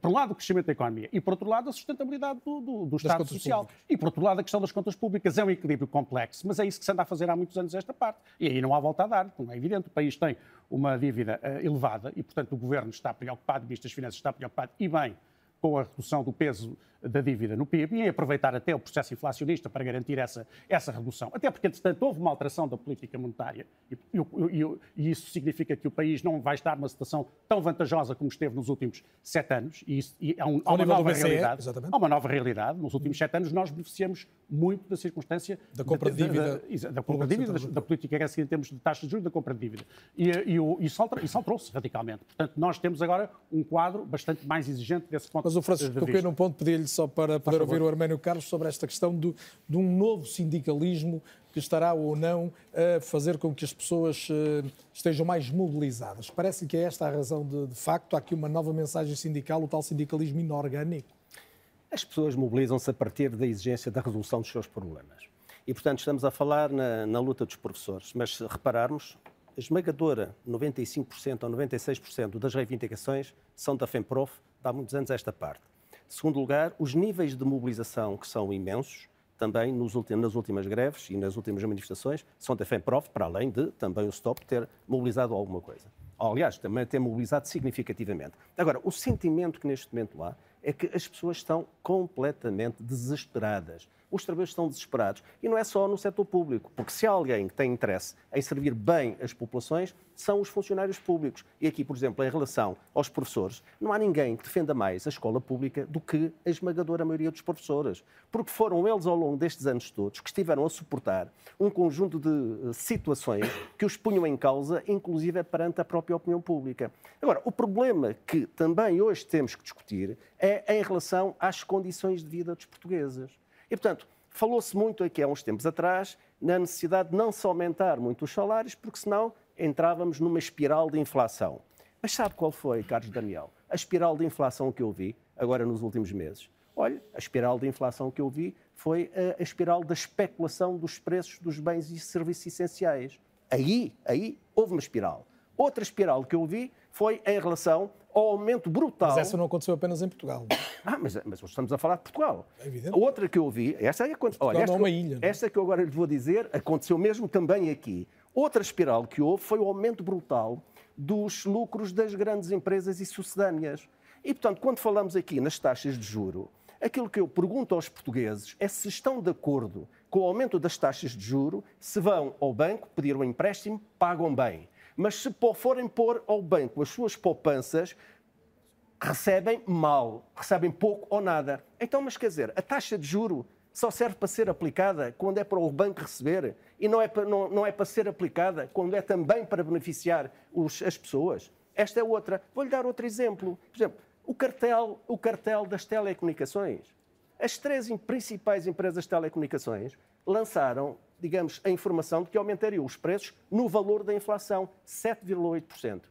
por um lado, o crescimento da economia e, por outro lado, a sustentabilidade do, do, do Estado Social. Públicas. E, por outro lado, a questão das contas públicas. É um equilíbrio complexo, mas é isso que se anda a fazer há muitos anos esta parte. E aí não há volta a dar, como é evidente. O país tem uma dívida uh, elevada e, portanto, o Governo está preocupado, o Ministro das Finanças está preocupado, e bem, com a redução do peso da dívida no PIB e em aproveitar até o processo inflacionista para garantir essa, essa redução. Até porque, entretanto, houve uma alteração da política monetária e, e, e, isso significa que o país não vai estar numa situação tão vantajosa como esteve nos últimos sete anos e, isso, e há, um, há, uma nova BCE, realidade. Exatamente. Há uma nova realidade. Nos últimos sete anos nós beneficiamos muito da circunstância da compra de, dívida, da, da, compra de dívida, da, da política é em termos de taxas de juros da compra de dívida. E, e, isso, alterou-se radicalmente. Portanto, nós temos agora um quadro bastante mais exigente desse ponto Mas o Francisco toquei num ponto, pedi-lhe só para poder ouvir o Arménio Carlos sobre esta questão do, de um novo sindicalismo que estará ou não a fazer com que as pessoas uh, estejam mais mobilizadas. Parece que é esta a razão de, de facto, há aqui uma nova mensagem sindical, o tal sindicalismo inorgânico. As pessoas mobilizam-se a partir da exigência da resolução dos seus problemas. E, portanto, estamos a falar na, na luta dos professores. Mas se repararmos, a esmagadora 95% ou 96% das reivindicações são da FEMPROF há muitos anos esta parte. Segundo lugar, os níveis de mobilização, que são imensos, também nos últimos, nas últimas greves e nas últimas manifestações, são da FEMPROF, para além de também o STOP ter mobilizado alguma coisa. Aliás, também ter mobilizado significativamente. Agora, o sentimento que neste momento há é que as pessoas estão completamente desesperadas os trabalhadores estão desesperados. E não é só no setor público, porque se há alguém que tem interesse em servir bem as populações, são os funcionários públicos. E aqui, por exemplo, em relação aos professores, não há ninguém que defenda mais a escola pública do que a esmagadora maioria dos professores. Porque foram eles, ao longo destes anos todos, que estiveram a suportar um conjunto de eh, situações que os punham em causa, inclusive perante a própria opinião pública. Agora, o problema que também hoje temos que discutir é em relação às condições de vida dos portugueses. E, portanto, falou-se muito aqui há uns tempos atrás na necessidade de não se aumentar muito os salários, porque senão entrávamos numa espiral de inflação. Mas sabe qual foi, Carlos Daniel? A espiral de inflação que eu vi agora nos últimos meses. Olha, a espiral de inflação que eu vi foi a, a espiral da especulação dos preços dos bens e serviços essenciais. Aí, aí houve uma espiral. Outra espiral que eu vi foi em relação ao aumento brutal. Mas essa não aconteceu apenas em Portugal. Ah, mas, mas estamos a falar de Portugal. É evidente. Outra que eu vi, essa é Olha, esta, é uma ilha. Esta é? que eu agora lhe vou dizer, aconteceu mesmo também aqui. Outra espiral que houve foi o aumento brutal dos lucros das grandes empresas e sucedâneas. E, portanto, quando falamos aqui nas taxas de juro, aquilo que eu pergunto aos portugueses é se estão de acordo com o aumento das taxas de juro, se vão ao banco pedir um empréstimo, pagam bem mas se forem pôr ao banco as suas poupanças, recebem mal, recebem pouco ou nada. Então, mas quer dizer, a taxa de juro só serve para ser aplicada quando é para o banco receber e não é para, não, não é para ser aplicada quando é também para beneficiar os, as pessoas. Esta é outra. Vou-lhe dar outro exemplo. Por exemplo, O cartel, o cartel das telecomunicações. As três principais empresas de telecomunicações lançaram, digamos, a informação de que aumentariam os preços no valor da inflação, 7,8%.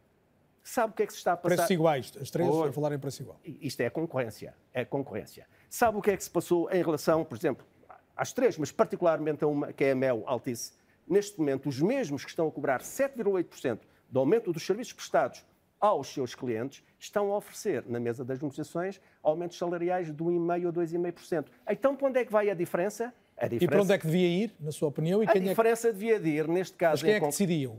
Sabe o que é que se está a passar? Preços iguais, as três oh, a falar em preço igual. Isto é concorrência, é concorrência. Sabe o que é que se passou em relação, por exemplo, às três, mas particularmente a uma, que é a Mel Altice? Neste momento, os mesmos que estão a cobrar 7,8% do aumento dos serviços prestados aos seus clientes, estão a oferecer na mesa das negociações aumentos salariais de 1,5% a 2,5%. Então, para onde é que vai a diferença? a diferença... E para onde é que devia ir, na sua opinião? E a diferença é que... devia ir, neste caso... Mas quem é que decidia?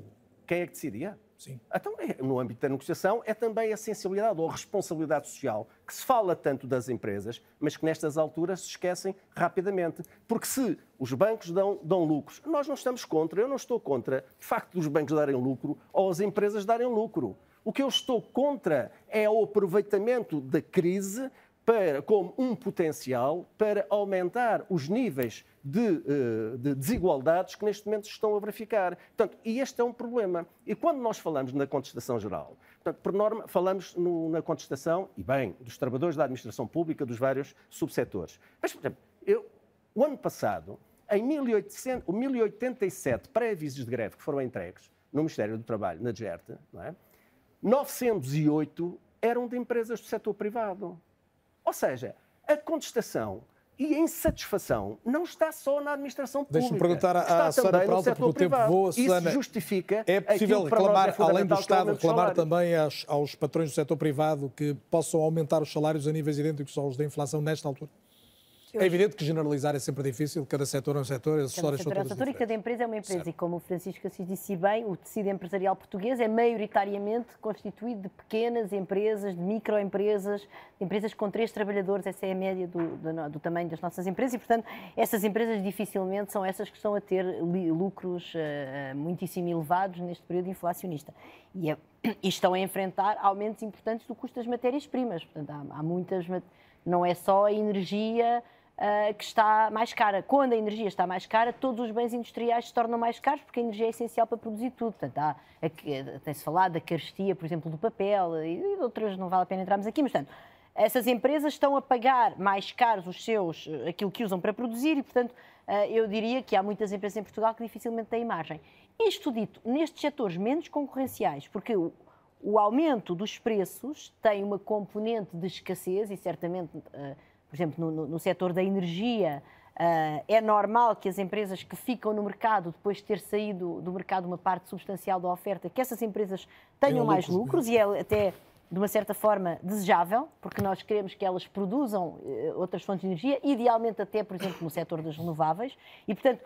Quem é que decidia? Sim. Então, é, no âmbito da negociação, é também a sensibilidade ou a responsabilidade social que se fala tanto das empresas, mas que nestas alturas se esquecem rapidamente. Porque se os bancos dão, dão lucros, nós não estamos contra, eu não estou contra o facto dos bancos darem lucro ou as empresas darem lucro. O que eu estou contra é o aproveitamento da crise para, como um potencial para aumentar os níveis de, eh, de, desigualdades que neste momento estão a verificar. Portanto, e este é um problema. E quando nós falamos na contestação geral, portanto, por norma, falamos no, na contestação, e bem, dos trabalhadores da administração pública, dos vários subsetores. Mas, por exemplo, eu, o ano passado, em 1800, 1087 pré-avisos de greve que foram entregues no Ministério do Trabalho, na DGERT, é? 908 eram de empresas do setor privado. Ou seja, a contestação e a insatisfação não está só na administração pública. Deixe-me perguntar à, à Susana Peralta, porque o tempo voa, Susana. Isso justifica É possível reclamar, é além do Estado, reclamar também aos, aos patrões do setor privado que possam aumentar os salários a níveis idênticos aos da inflação nesta altura? É evidente que generalizar é sempre difícil, cada setor é um setor, as histórias são todas é um setor e cada empresa é uma empresa. Certo. E como o Francisco Assis disse bem, o tecido empresarial português é maioritariamente constituído de pequenas empresas, de microempresas, de empresas com três trabalhadores, essa é a média do, do, do, tamanho das nossas empresas e, portanto, essas empresas dificilmente são essas que estão a ter lucros uh, muitíssimo elevados neste período inflacionista. E, é, e, estão a enfrentar aumentos importantes do custo das matérias-primas. Portanto, há, há muitas... Não é só a energia uh, que está mais cara. Quando a energia está mais cara, todos os bens industriais se tornam mais caros porque a energia é essencial para produzir tudo. Portanto, tem-se falado da carestia, por exemplo, do papel e de outras, não vale a pena entrarmos aqui, mas portanto, essas empresas estão a pagar mais caros os seus, aquilo que usam para produzir e, portanto, eu diria que há muitas empresas em Portugal que dificilmente têm margem. Isto dito, nestes setores menos concorrenciais, porque o, o aumento dos preços tem uma componente de escassez e certamente por exemplo, no, no setor da energia, uh, é normal que as empresas que ficam no mercado, depois de ter saído do mercado uma parte substancial da oferta, que essas empresas tenham mais lucros, lucros e é até de uma certa forma desejável, porque nós queremos que elas produzam uh, outras fontes de energia, idealmente até, por exemplo, no setor das renováveis, e portanto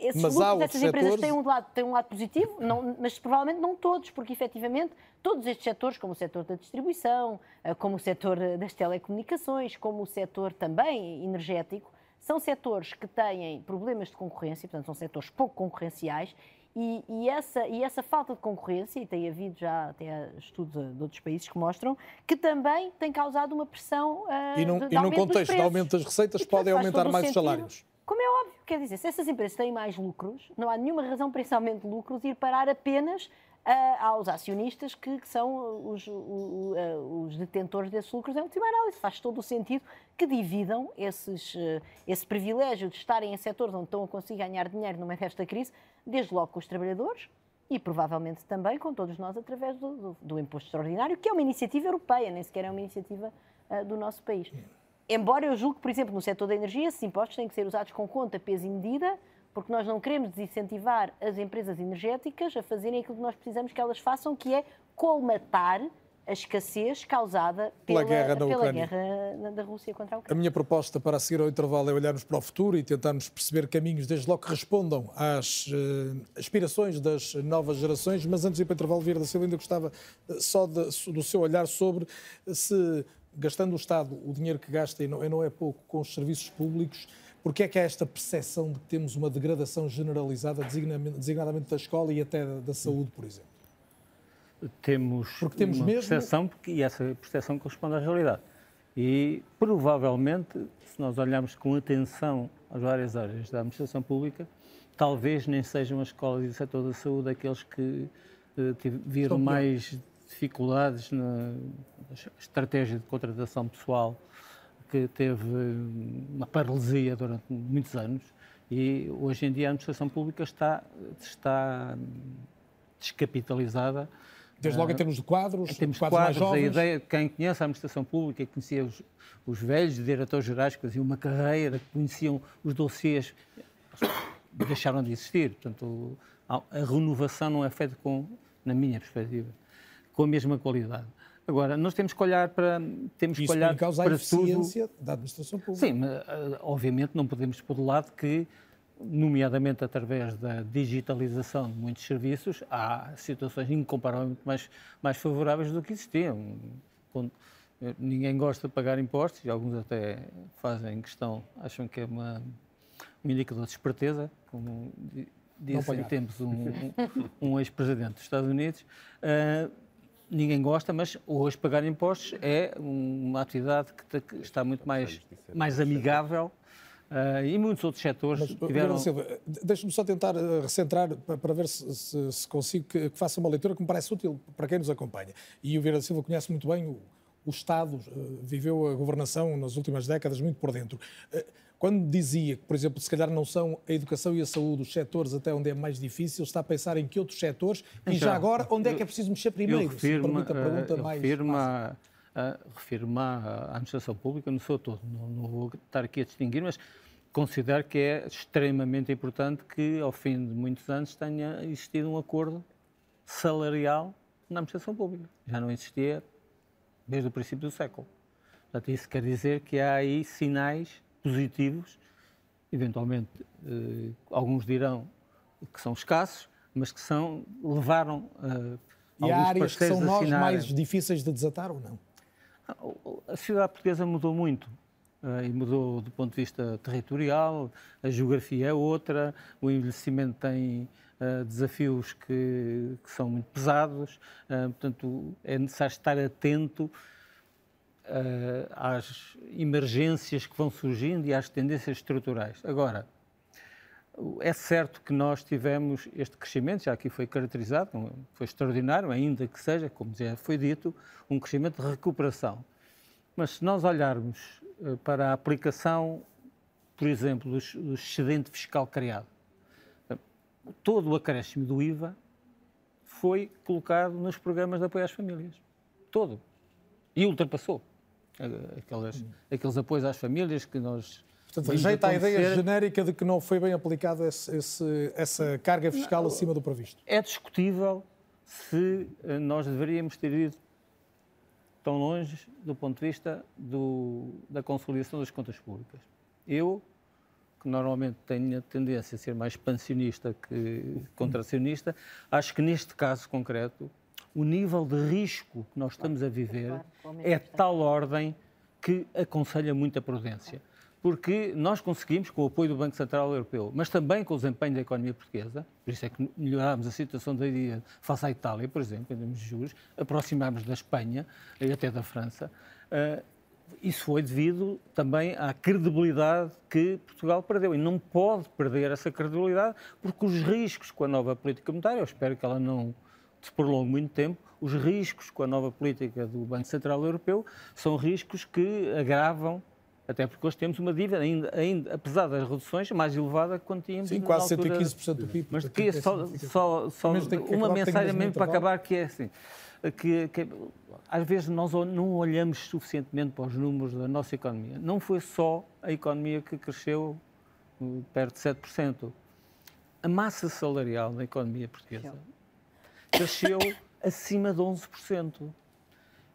esses mas lucros dessas empresas têm um, lado, têm um lado positivo, não, mas provavelmente não todos, porque efetivamente todos estes setores, como o setor da distribuição, eh, como o setor das telecomunicações, como o setor também energético, são setores que têm problemas de concorrência, portanto, são setores pouco concorrenciais e, e, essa, e essa falta de concorrência, e tem havido já até estudos de outros países que mostram, que também tem causado uma pressão. Uh, e num, de, de e num contexto de aumento das receitas, e, podem aumentar mais os salários. Como é óbvio, quer dizer, se essas empresas têm mais lucros, não há nenhuma razão de lucros ir parar apenas uh, aos acionistas que, que são os, uh, os, detentores desses lucros em última análise. Faz todo o sentido que dividam esses, uh, esse privilégio de estarem em setores onde estão a conseguir ganhar dinheiro no meio desta crise, desde logo com os trabalhadores, e provavelmente também com todos nós através do, do, do, imposto extraordinário, que é uma iniciativa europeia, nem sequer é uma iniciativa uh, do nosso país. Embora eu julgue, por exemplo, no setor da energia, esses impostos têm que ser usados com conta, peso e medida, porque nós não queremos desincentivar as empresas energéticas a fazerem aquilo que nós precisamos que elas façam, que é colmatar a escassez causada pela, pela, guerra, da, pela guerra, da Rússia contra a Ucrânia. A minha proposta para seguir ao intervalo é olharmos para o futuro e tentarmos perceber caminhos, desde logo que respondam às uh, aspirações das novas gerações, mas antes de ir para o intervalo, Vieira da Silva, ainda gostava uh, só de, do seu olhar sobre se gastando o Estado o dinheiro que gasta, e não, e não é pouco, com os serviços públicos, porque é que há esta percepção de que temos uma degradação generalizada, designadamente da escola e até da, saúde, por exemplo? Temos, porque temos uma mesmo... percepção, porque, e essa percepção corresponde à realidade. E, provavelmente, se nós olharmos com atenção às várias áreas da administração pública, talvez nem sejam as escolas e o setor da saúde aqueles que uh, viram mais dificuldades na estratégia de contratação pessoal, que teve uma paralisia durante muitos anos e hoje em dia a administração pública está, está descapitalizada. Desde logo em termos de quadros, em termos de quadros, quadros, mais a jovens. ideia, quem conhece a administração pública, conhecia os, os velhos diretores gerais que faziam uma carreira, que conheciam os dossiês, deixaram de existir. Portanto, a, a renovação não é feita com, na minha perspectiva, com a mesma qualidade. Agora, nós temos que olhar para, temos que Isso olhar põe em causa a para tudo. eficiência da administração pública. Sim, mas eh, obviamente não podemos pôr de lado que, nomeadamente através da digitalização de muitos serviços, há situações incomparavelmente mais, mais favoráveis do que existiam. Eh, Ninguém gosta de pagar impostos e alguns até fazem questão, acham que é uma, um indicador de esperteza, como di- disse tempos um, um, um ex-presidente dos Estados Unidos. Ah, ninguém gosta, mas hoje pagar impostos é uma atividade que está muito mais, mais amigável ah, e muitos outros setores Mas, tiveram... Vieira Silva, deixa-me só tentar eh, recentrar pa- para ver se, se- se consigo que, que faça uma leitura que me parece útil para quem nos acompanha. E o Vieira Silva conhece muito bem o, o Estado, eh, viveu a governação nas últimas décadas muito por dentro. Eh, Quando dizia que, por exemplo, se calhar não são a educação e a saúde os setores até onde é mais difícil, está a pensar em que outros setores e Então, já agora onde é que é eu- preciso mexer Eu primeiro? se me refiro-me permite a pergunta eu mais à, à- refiro-me à à administração pública no seu todo. Não, não vou estar aqui a distinguir, mas considero que é extremamente importante que, ao fim de muitos anos, tenha existido um acordo salarial na administração pública. Já não existia desde o princípio do século. Portanto, isso quer dizer que há aí sinais positivos, eventualmente eh, alguns dirão que são escassos, mas que são, levaram eh, E há áreas que são nós mais difíceis de desatar ou não? A sociedade portuguesa mudou muito. eh, e mudou do ponto de vista territorial, a geografia é outra, o envelhecimento tem eh, desafios que, que são muito pesados, portanto é necessário estar atento às emergências que vão surgindo e às tendências estruturais. Agora, é certo que nós tivemos este crescimento, já aqui foi caracterizado, foi extraordinário, ainda que seja, como já foi dito, um crescimento de recuperação. Mas se nós olharmos eh, para a aplicação, por exemplo, do excedente fiscal criado, eh, todo o acréscimo do IVA foi colocado nos programas de apoio às famílias. Todo. E ultrapassou. Eh, Aquelas, aqueles apoios às famílias que nós. Portanto, rejeita a ideia genérica de que não foi bem esse- essa carga fiscal acima do previsto. É discutível se eh, nós deveríamos ter ido tão longe do ponto de vista do- da consolidação das contas públicas. Eu, que normalmente tenho a tendência a ser mais expansionista que contracionista, acho que neste caso concreto o nível de risco que nós estamos a viver é de tal ordem que aconselha muita prudência. Porque nós conseguimos, com o apoio do Banco Central Europeu, mas também com o desempenho da economia portuguesa, por isso é que melhorámos a situação da Iria face à Itália, por exemplo, em termos de juros, aproximámos da Espanha e até da França. eh, isso foi devido também à credibilidade que Portugal perdeu. E não pode perder essa credibilidade, porque os riscos com a nova política monetária, eu espero que ela não se prolongue muito tempo, os riscos com a nova política do Banco Central Europeu são riscos que agravam, até porque hoje temos uma dívida, ainda, ainda apesar das reduções, mais elevada que quando tínhamos Sim, quase altura- 115% do PIB. mas queria é só, só, só que uma acabar, mensagem mesmo para acabar, que é assim, que, que às vezes nós não olhamos suficientemente para os números da nossa economia. Não foi só a economia que cresceu uh, perto de 7%. A massa salarial da economia portuguesa cresceu acima de 11%.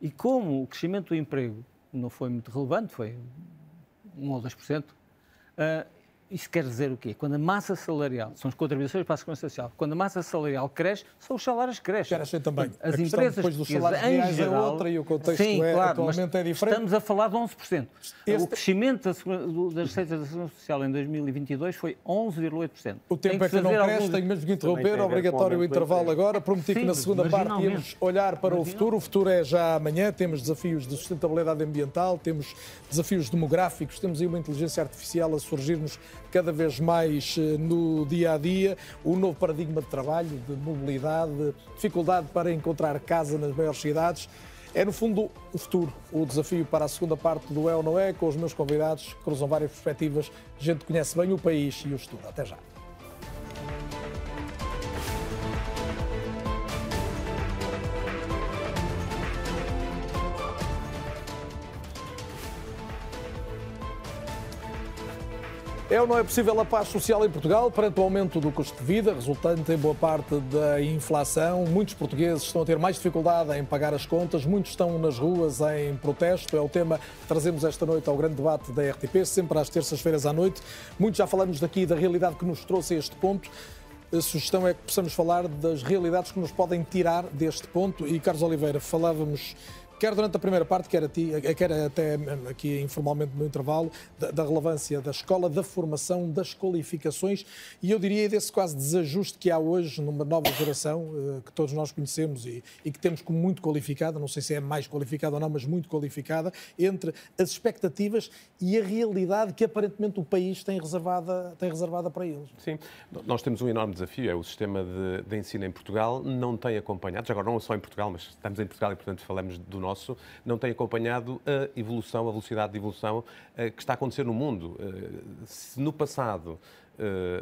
E como o crescimento do emprego não foi muito relevante, foi 1 ou 2%, ah, isso quer dizer o quê? Quando a massa salarial, são as contribuições para a segurança social, quando a massa salarial cresce, são os salários que crescem. Achei também. As a empresas depois dos salários em reais é geral, outra e o contexto sim, é, claro, atualmente é diferente. Estamos a falar de 11%. Este- O crescimento das receitas da Segurança Social em 2022 foi 11,8%. O Tem tempo é que não cresce, alguns- tenho mesmo que interromper. tem Obrigatório o intervalo agora. Prometi que Sim, na segunda parte íamos olhar para o futuro. O futuro é já amanhã. Temos desafios de sustentabilidade ambiental, temos desafios demográficos, temos aí uma inteligência artificial a surgir-nos cada vez mais eh, no dia a dia, o novo paradigma de trabalho, de mobilidade, dificuldade para encontrar casa nas maiores cidades. É, no fundo, o futuro, o desafio para a segunda parte do É ou Não É, com os meus convidados, que cruzam várias perspectivas. Gente conhece bem o país e o futuro. Até já. É ou não é possível a paz social em Portugal perante o aumento do custo de vida, resultante em boa parte da inflação? Muitos portugueses estão a ter mais dificuldade em pagar as contas, muitos estão nas ruas em protesto. É o tema que trazemos esta noite ao grande debate da RTP, sempre às terças-feiras à noite. Muitos já falamos daqui da realidade que nos trouxe a este ponto. A sugestão é que possamos falar das realidades que nos podem tirar deste ponto. E, Carlos Oliveira, falávamos quer durante a primeira parte, quer, a ti, quer até aqui informalmente no intervalo, da, da, relevância da escola, da formação, das qualificações e eu diria desse quase desajuste que há hoje numa nova geração eh, que todos nós conhecemos e, e que temos como muito qualificada, não sei se é mais qualificada ou não, mas muito qualificada, entre as expectativas e a realidade que aparentemente o país tem reservada, tem reservada para eles. Sim, nós temos um enorme desafio, é o sistema de, de ensino em Portugal não tem acompanhado, agora não só em Portugal, mas estamos em Portugal e portanto falamos do nosso nosso não tem acompanhado a evolução, a velocidade de evolução eh, que está a acontecer no mundo. Eh, se no passado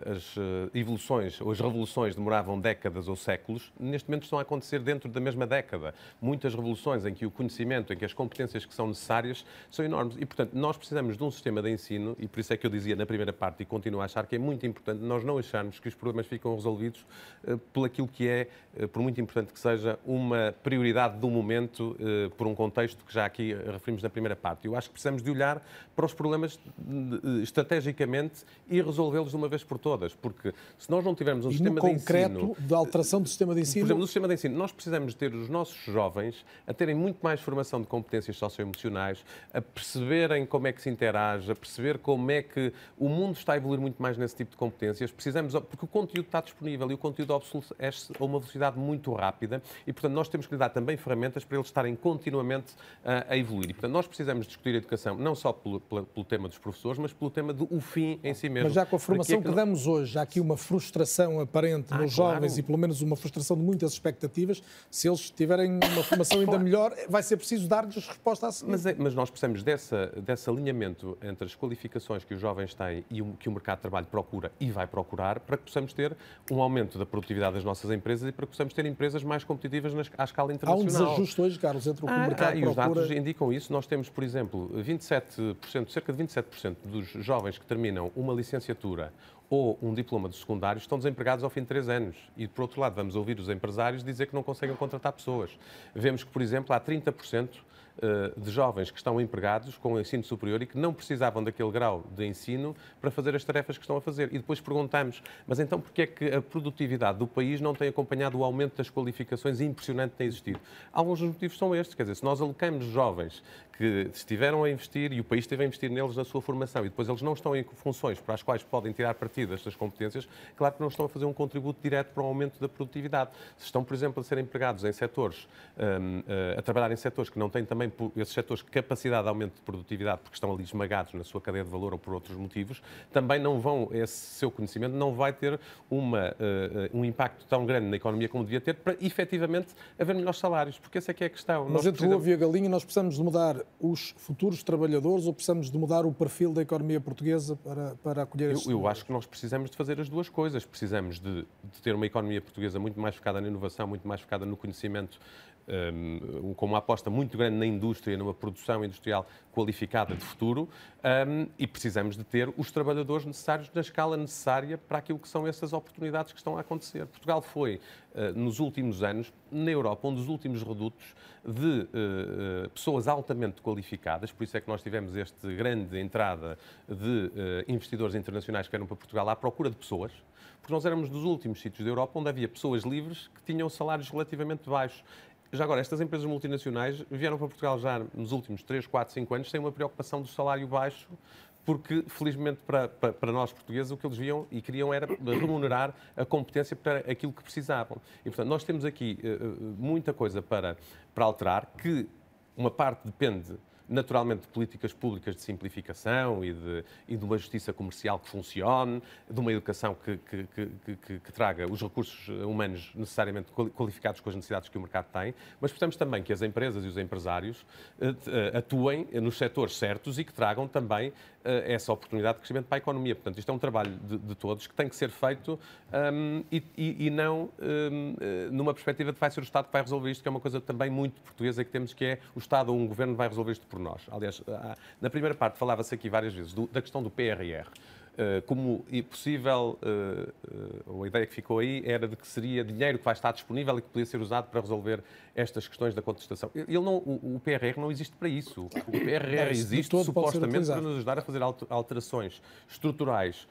as eh, evoluções ou as revoluções demoravam décadas ou séculos, neste momento estão a acontecer dentro da mesma década. Muitas revoluções em que o conhecimento, em que as competências que são necessárias são enormes. E, portanto, nós precisamos de um sistema de ensino, e por isso é que eu dizia na primeira parte e continuo a achar que é muito importante nós não acharmos que os problemas ficam resolvidos uh, por aquilo que é, por muito importante que seja, uma prioridade do momento, por um contexto que já aqui referimos na primeira parte. Eu acho que precisamos de olhar para os problemas estrategicamente e resolvê-los de uma vez por todas, porque se nós não tivermos um e sistema de concreto, ensino... de alteração do sistema de ensino... Por exemplo, no sistema de ensino, nós precisamos ter os nossos jovens a terem muito mais formação de competências socioemocionais, a perceberem como é que se interage, a perceber como é que o mundo está a evoluir muito mais nesse tipo de competências. Precisamos, porque o conteúdo está disponível e o conteúdo obsolescece a uma velocidade muito rápida e, portanto, nós temos que lhe dar também ferramentas para eles estarem continuamente a, a evoluir. E, portanto, nós precisamos discutir a educação não só pelo, pelo, pelo tema dos professores, mas pelo tema do fim em si mesmo. Mas já com a formação informação que damos hoje, há aqui uma frustração aparente ah, nos claro. jovens e pelo menos uma frustração de muitas expectativas. Se eles tiverem uma formação ainda melhor, vai ser preciso dar-lhes resposta a seguir. Mas, é, mas nós precisamos dessa, desse alinhamento entre as qualificações que os jovens têm e o que o mercado de trabalho procura e vai procurar para que possamos ter um aumento da produtividade das nossas empresas e para que possamos ter empresas mais competitivas na, à escala internacional. Há um desajuste hoje, Carlos, entre o que ah, o mercado ah, e procura... os dados indicam isso. Nós temos, por exemplo, 27%, cerca de 27% dos jovens que terminam uma licenciatura ou um diploma de secundário estão desempregados ao fim de três anos. E, por outro lado, vamos ouvir os empresários dizer que não conseguem contratar pessoas. Vemos que, por exemplo, há 30% eh, de jovens que estão empregados com o ensino superior e que não precisavam daquele grau de ensino para fazer as tarefas que estão a fazer. E depois perguntamos, mas então porquê é que a produtividade do país não tem acompanhado o aumento das qualificações impressionante que tem existido? Alguns dos motivos são estes, quer dizer, se nós alocamos jovens que estiveram a investir e o país esteve a investir neles na sua formação e depois eles não estão em funções para as quais podem tirar partido destas competências, claro que não estão a fazer um contributo direto para o aumento da produtividade. Se estão, por exemplo, a ser empregados em setores, um, eh, a trabalhar em setores que não têm também também esses setores capacidade de aumento de produtividade, porque estão ali esmagados na sua cadeia de valor ou por outros motivos, também não vão, esse seu conhecimento não vai ter uma, uh, um impacto tão grande na economia como devia ter para efetivamente haver melhores salários, porque essa é que é a questão. Mas nós entre precisamos... o ovo e a galinha nós precisamos de mudar os futuros trabalhadores ou precisamos de mudar o perfil da economia portuguesa para, para acolher eu, eu acho que nós precisamos de fazer as duas coisas. Precisamos de, de ter uma economia portuguesa muito mais focada na inovação, muito mais focada no conhecimento um, com uma aposta muito grande na indústria, numa produção industrial qualificada de futuro, um, e precisamos de ter os trabalhadores necessários na escala necessária para aquilo que são essas oportunidades que estão a acontecer. Portugal foi, uh, nos últimos anos, na Europa, um dos últimos redutos de uh, pessoas altamente qualificadas, por isso é que nós tivemos esta grande entrada de investidores internacionais que eram para Portugal à procura de pessoas, porque nós éramos dos últimos sítios da Europa onde havia pessoas livres que tinham salários relativamente baixos. Já agora, estas empresas multinacionais vieram para Portugal já nos últimos 3, 4, 5 anos sem uma preocupação do salário baixo, porque, felizmente para, para, para, nós portugueses, o que eles viam e queriam era remunerar a competência para aquilo que precisavam. E, portanto, nós temos aqui uh, muita coisa para, para alterar, que uma parte depende naturalmente, de políticas públicas de simplificação e de, e de uma justiça comercial que funcione, de uma educação que, que, que, que, traga os recursos humanos necessariamente qualificados com as necessidades que o mercado tem, mas precisamos também que as empresas e os empresários eh, eh, atuem nos setores certos e que tragam também eh, essa oportunidade de crescimento para a economia. Portanto, isto é um trabalho de, de todos que tem que ser feito um, e, e, não um, numa perspectiva de vai ser o Estado que vai resolver isto, que é uma coisa também muito portuguesa que temos, que é o Estado ou um governo vai resolver isto por nós. Aliás, na primeira parte falava-se aqui várias vezes do, da questão do PRR. Uh, como possível, uh, uh, a ideia que ficou aí era de que seria dinheiro que vai estar disponível e que podia ser usado para resolver estas questões da contestação. Ele não, o, PRR não existe para isso. O PRR existe supostamente para nos ajudar a fazer alterações estruturais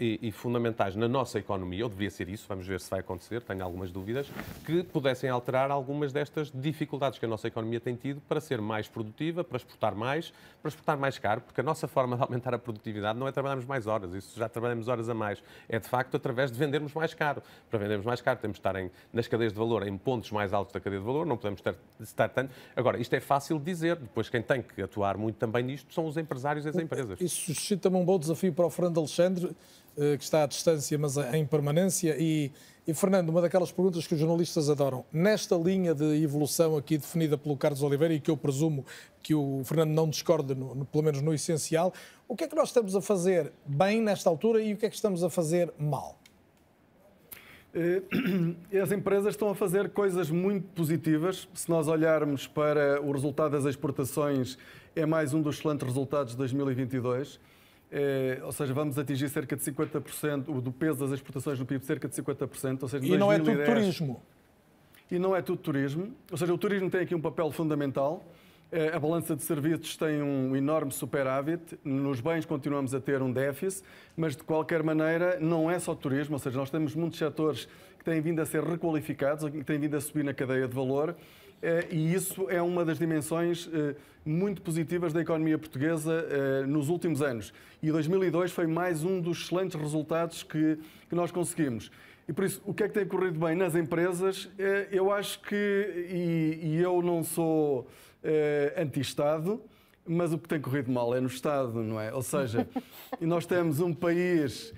e, e, fundamentais na nossa economia, ou deveria ser isso, vamos ver se vai acontecer, tenho algumas dúvidas, que pudessem alterar algumas destas dificuldades que a nossa economia tem tido para ser mais produtiva, para exportar mais, para exportar mais caro, porque a nossa forma de aumentar a produtividade não é trabalharmos mais horas, isso já trabalhamos horas a mais, é de facto através de vendermos mais caro. Para vendermos mais caro temos de estar em, nas cadeias de valor em pontos mais altos da cadeia de valor, não podemos estar, estar tanto. Agora, isto é fácil de dizer, depois quem tem que atuar muito também nisto são os empresários e as empresas. Isso suscita-me um bom desafio para o Fernando Alexandre. Eh, que está à distância, mas em permanência. E, e, Fernando, uma daquelas perguntas que os jornalistas adoram. Nesta linha de evolução aqui definida pelo Carlos Oliveira, e que eu presumo que o Fernando não discorda, no, no, pelo menos no essencial, o que é que nós estamos a fazer bem nesta altura e o que é que estamos a fazer mal? Eh, as empresas estão a fazer coisas muito positivas. Se nós olharmos para o resultado das exportações, é mais um dos excelentes resultados de 2022. É, ou seja, vamos atingir cerca de 50% do peso das exportações no PIB, cerca de 50%. Ou seja, e 2010, não é tudo turismo. E não é tudo turismo. Ou seja, o turismo tem aqui um papel fundamental. É, a balança de serviços tem um enorme superávit, nos bens continuamos a ter um déficit, mas de qualquer maneira não é só turismo, ou seja, nós temos muitos setores que têm vindo a ser requalificados, que têm vindo a subir na cadeia de valor eh, e isso é uma das dimensões eh, muito positivas da economia portuguesa eh, nos últimos anos. E 2002 foi mais um dos excelentes resultados que, que nós conseguimos. E por isso, o que é que tem corrido bem nas empresas? Eu acho que, e, e eu não sou anti-Estado, mas o que tem corrido mal é no Estado, não é? Ou seja, nós temos um país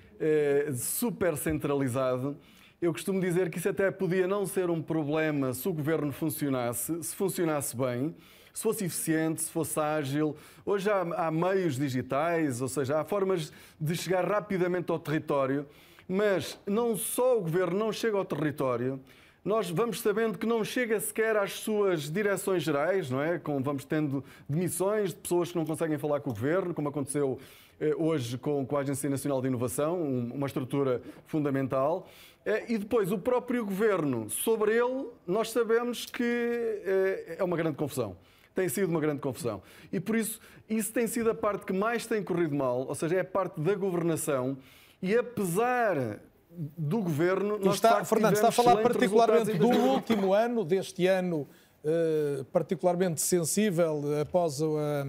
super centralizado eu costumo dizer que isso até podia não ser um problema se o governo funcionasse, se funcionasse bem, se fosse eficiente, se fosse ágil. Hoje há, há meios digitais, ou seja, há formas de chegar rapidamente ao território, mas não só o governo não chega ao território, nós vamos sabendo que não chega sequer às suas direções gerais, não é? Com, vamos tendo demissões de pessoas que não conseguem falar com o governo, como aconteceu eh, hoje com, com a Agência Nacional de Inovação, uma estrutura fundamental. Eh, e depois, o próprio governo, sobre ele, nós sabemos que eh, é uma grande confusão. Tem sido uma grande confusão. E por isso, isso tem sido a parte que mais tem corrido mal, ou seja, é a parte da governação. E apesar do governo. Nós está, facto, Fernando, está a falar particularmente do último ano, deste ano uh, particularmente sensível após a,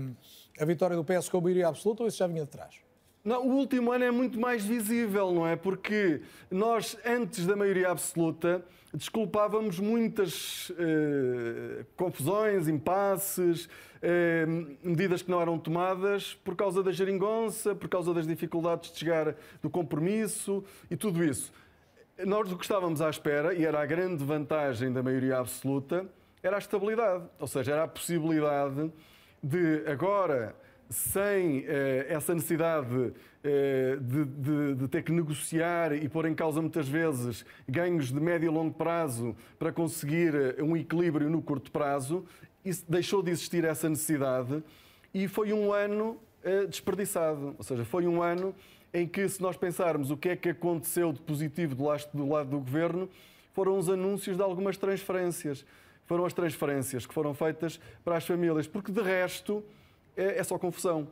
a vitória do PS com a maioria absoluta, ou isso já vinha de trás? Não, o último ano é muito mais visível, não é? Porque nós, antes da maioria absoluta, desculpávamos muitas eh, confusões, impasses, eh, medidas que não eram tomadas por causa da geringonça, por causa das dificuldades de chegar do compromisso e tudo isso. Nós o que estávamos à espera, e era a grande vantagem da maioria absoluta, era a estabilidade. Ou seja, era a possibilidade de agora sem eh, essa necessidade eh, de, de, de, ter que negociar e pôr em causa muitas vezes ganhos de médio e longo prazo para conseguir eh, um equilíbrio no curto prazo, isso deixou de existir essa necessidade e foi um ano desperdiçado. Ou seja, foi um ano em que, se nós pensarmos o que é que aconteceu de positivo do lado do, lado do governo, foram os anúncios de algumas transferências. Foram as transferências que foram feitas para as famílias, porque de resto é, é só confusão.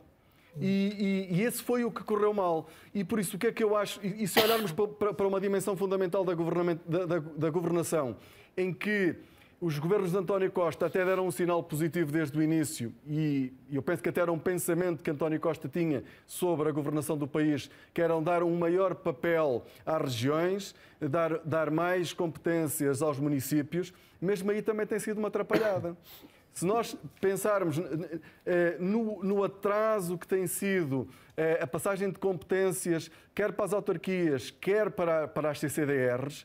E, e, e, esse foi o que correu mal. E por isso, o que é que eu acho? E, e se olharmos para, para, uma dimensão fundamental da, da, da, da, governação, em que os governos de António Costa até deram um sinal positivo desde o início, e eu penso que até era um pensamento que António Costa tinha sobre a governação do país, que eram dar um maior papel às regiões, dar, dar mais competências aos municípios, mesmo aí também tem sido uma atrapalhada Se nós pensarmos eh, no, no atraso que tem sido eh, a passagem de competências, quer para as autarquias, quer para, para as CCDRs,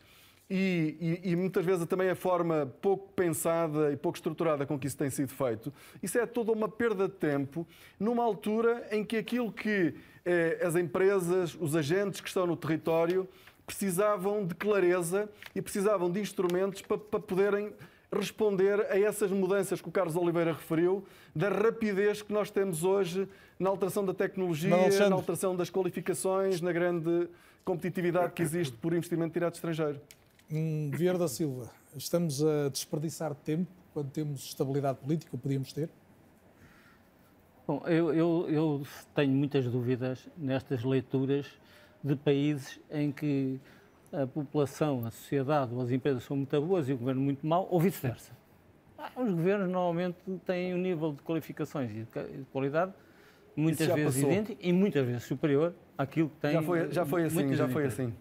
e, e, e, muitas vezes também a forma pouco pensada e pouco estruturada com que isso tem sido feito, isso é toda uma perda de tempo numa altura em que aquilo que eh, as empresas, os agentes que estão no território precisavam de clareza e precisavam de instrumentos para, para poderem responder a essas mudanças que o Carlos Oliveira referiu, da rapidez que nós temos hoje na alteração da tecnologia, na alteração das qualificações, na grande competitividade que existe por investimento direto estrangeiro. Hum, Vieira da Silva, estamos a desperdiçar tempo quando temos estabilidade política, podíamos ter? Bom, eu, eu, eu tenho muitas dúvidas nestas leituras de países em que a população, a sociedade ou as empresas são muito boas e o governo muito mau, ou vice-versa. Ah, os governos normalmente têm um nível de qualificações e de qualidade muitas vezes idêntico e muitas vezes superior àquilo que tem. Já foi, já foi assim, já foi assim.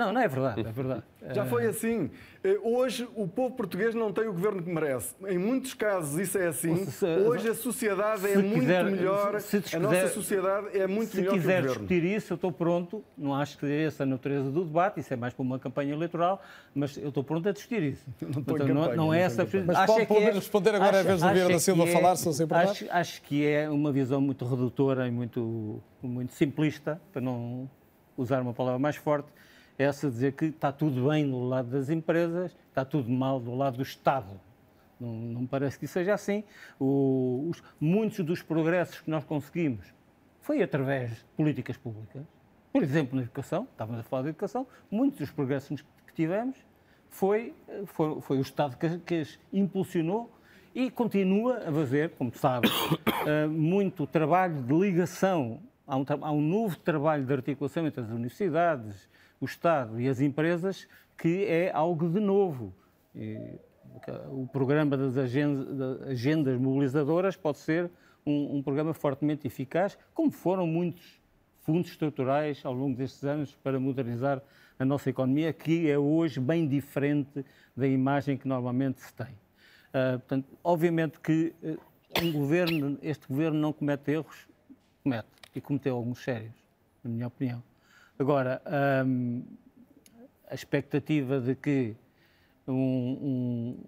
Não, não é verdade, é verdade. Já foi assim. Eh, hoje o povo português não tem o governo que merece. Em muitos casos isso é assim. Se, Hoje a sociedade é muito quiser, melhor. Se, se a nossa sociedade é muito melhor que o governo. Se quiser discutir isso, eu estou pronto. Não acho que é essa a natureza do debate, isso é mais para uma campanha eleitoral, mas eu estou pronto a discutir isso. Não, então, campanha, não, não, é essa. Mas acho pode é, responder agora acho, à vez do Vieira da Silva é, falar, se não acho, acho que é uma visão muito redutora e muito, muito simplista, para não usar uma palavra mais forte essa dizer que está tudo bem do lado das empresas, está tudo mal do lado do Estado. Não, não parece que seja assim. O, os, muitos dos progressos que nós conseguimos foi através de políticas públicas. Por exemplo, na educação, estávamos a falar de educação, muitos dos progressos que tivemos foi, foi, foi o Estado que, que as impulsionou e continua a fazer, como sabe, eh, muito trabalho de ligação. Há um, há um novo trabalho de articulação entre as universidades, o Estado e as empresas, que é algo de novo. E o programa das agendas, mobilizadoras pode ser um, um, programa fortemente eficaz, como foram muitos fundos estruturais ao longo destes anos para modernizar a nossa economia, que é hoje bem diferente da imagem que normalmente se tem. Uh, portanto, obviamente que uh, um governo, este governo não comete erros, comete, e cometeu alguns sérios, na minha opinião. Agora, hum, a expectativa de que um,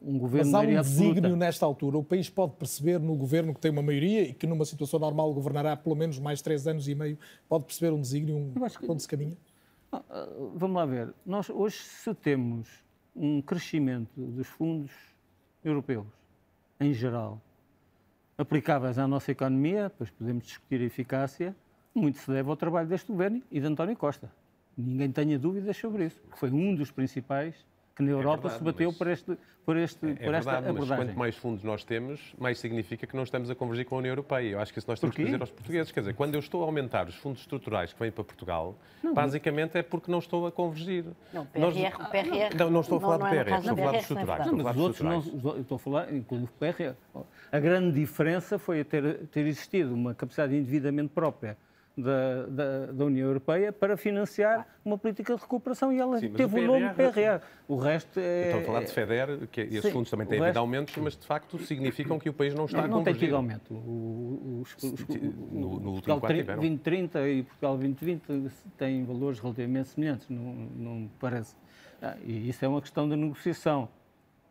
um, um governo. Mas há um desígnio absoluta... nesta altura. O país pode perceber no governo que tem uma maioria e que numa situação normal governará pelo menos mais três anos e meio. Pode perceber um desígnio, um que... onde se caminha? Ah, vamos lá ver. Nós hoje, se temos um crescimento dos fundos europeus, em geral, aplicáveis à nossa economia, pois podemos discutir a eficácia, muito se deve ao trabalho deste governo e de António Costa. Ninguém tenha dúvidas sobre isso, porque foi um dos principais que na é Europa é verdade, se bateu por, este, por, este, é, por esta verdade, abordagem. Mas quanto mais fundos nós temos, mais significa que não estamos a convergir com a União Europeia. Eu acho que isso nós temos que dizer aos portugueses. Quer dizer, quando eu estou a aumentar os fundos estruturais que vêm para Portugal, não, basicamente é porque não estou a convergir. Não, PRR, nós, PRR, não, não estou a falar não, do PRR, estou a falar dos estruturais. Não, mas os outros, não, eu estou a falar, incluindo o PRR. A grande diferença foi ter, ter existido uma capacidade de endividamento própria da, da, da, União Europeia para financiar uma política de recuperação e ela Sim, teve o, o nome PRR. O resto é. Estou a falar de FEDER, que esses Sim, fundos também têm havido aumentos, mas de facto significam que o país não está não, a convergir. Não tem tido aumento. O, os, os, no, no último Portugal 2030 e Portugal 2020 têm valores relativamente semelhantes, não, não me parece. Ah, e isso é uma questão de negociação.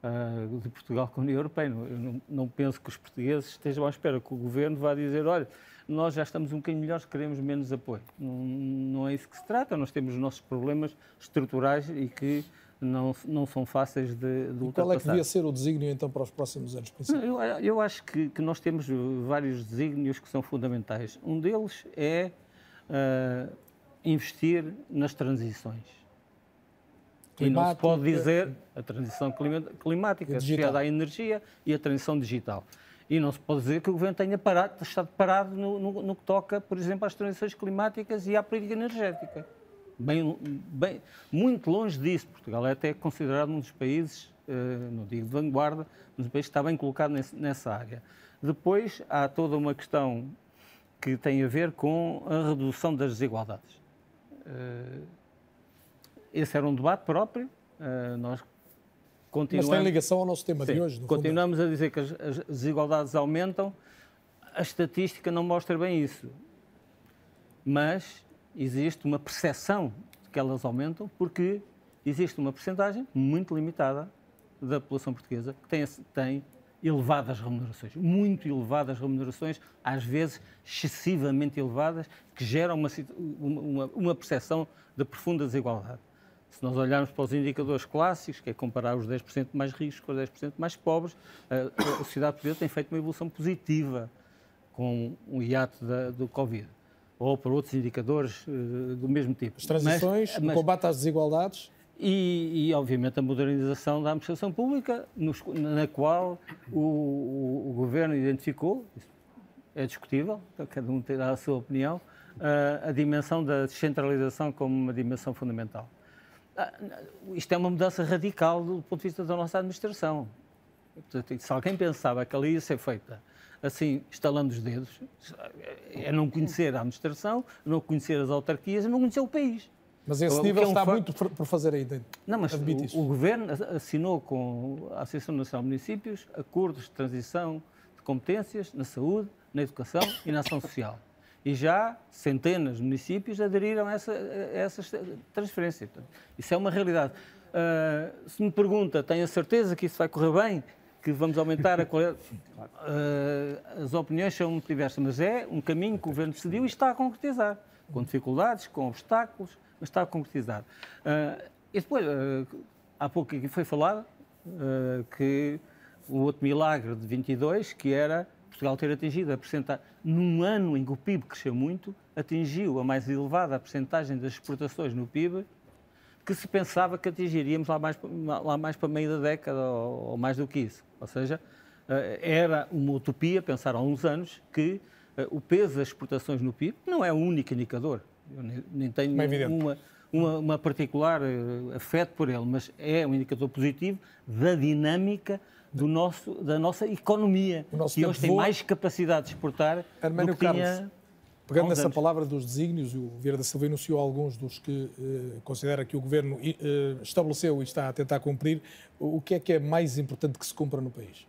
Uh, de Portugal com a União Europeia. Eu não, não penso que os portugueses estejam à espera que o governo vá dizer: olha, nós já estamos um bocadinho melhores, queremos menos apoio. Não, não é isso que se trata, nós temos os nossos problemas estruturais e que não, não são fáceis de, de Qual é que devia ser o desígnio, então, para os próximos anos? Eu, eu acho que, que, nós temos vários desígnios que são fundamentais. Um deles é uh, investir nas transições. Climática, e não se pode dizer a transição climática associada à energia e a transição digital. E não se pode dizer que o governo tenha parado, estado parado no, no, no que toca, por exemplo, às transições climáticas e à política energética. Bem, bem, muito longe disso. Portugal é até considerado um dos países, eh, não digo de vanguarda, mas um país que está bem colocado nessa área. Depois há toda uma questão que tem a ver com a redução das desigualdades. Eh, esse era um debate próprio. Eh, nós Mas tem ligação ao nosso tema Sim, de hoje. continuamos fundo. a dizer que as, as desigualdades aumentam. A estatística não mostra bem isso. Mas existe uma percepção de que elas aumentam porque existe uma percentagem muito limitada da população portuguesa que tem, tem elevadas remunerações, muito elevadas remunerações, às vezes excessivamente elevadas, que geram uma, uma, uma percepção de profunda desigualdade. Se nós olharmos para os indicadores clássicos, que é comparar os 10% mais ricos com os 10% mais pobres, a, a sociedade portuguesa tem feito uma evolução positiva com o hiato da, do Covid. Ou para outros indicadores uh, do mesmo tipo. As transições, mas, mas, o combate às desigualdades. E, e, obviamente, a modernização da administração pública, nos, na qual o, o, o, Governo identificou, é discutível, cada um terá a sua opinião, uh, a dimensão da descentralização como uma dimensão fundamental. Uh, isto é uma mudança radical do ponto de vista da nossa administração. Se alguém pensava que ela ia ser feita assim, estalando os dedos, é não conhecer a administração, não conhecer as autarquias, não conhecer o país. Mas esse nível é um está muito por fazer ainda. Não, mas o, o, Governo assinou com a Associação Nacional de Municípios acordos de transição de competências na saúde, na educação e na ação social. E já centenas de municípios aderiram a, essa, a essas transferências. Isso é uma realidade. Uh, se me pergunta, tenho a certeza que isso vai correr bem? Que vamos aumentar a qualidade? Uh, as opiniões são muito diversas, mas é um caminho que o Governo decidiu e está a concretizar, com dificuldades, com obstáculos, mas está a concretizar. Uh, e depois, uh, há pouco aqui foi falado que o outro milagre de 22, que era Portugal ter atingido a percentagem, num ano em que o PIB cresceu muito, atingiu a mais elevada percentagem das exportações no PIB que se pensava que atingiríamos lá mais, lá mais para meio da década ou, ou mais do que isso. Ou seja, era uma utopia pensar há uns anos que o peso das exportações no PIB não é o único indicador, eu nem, tenho uma, uma, uma, particular uh, afeto por ele, mas é um indicador positivo da dinâmica do nosso, da nossa economia, que hoje tem mais capacidade de exportar do que Carlos, tinha Pegando nessa anos. palavra dos desígnios, o Vieira da Silva enunciou alguns dos que uh, considera que o Governo uh, estabeleceu e está a tentar cumprir. O que é que é mais importante que se cumpra no país?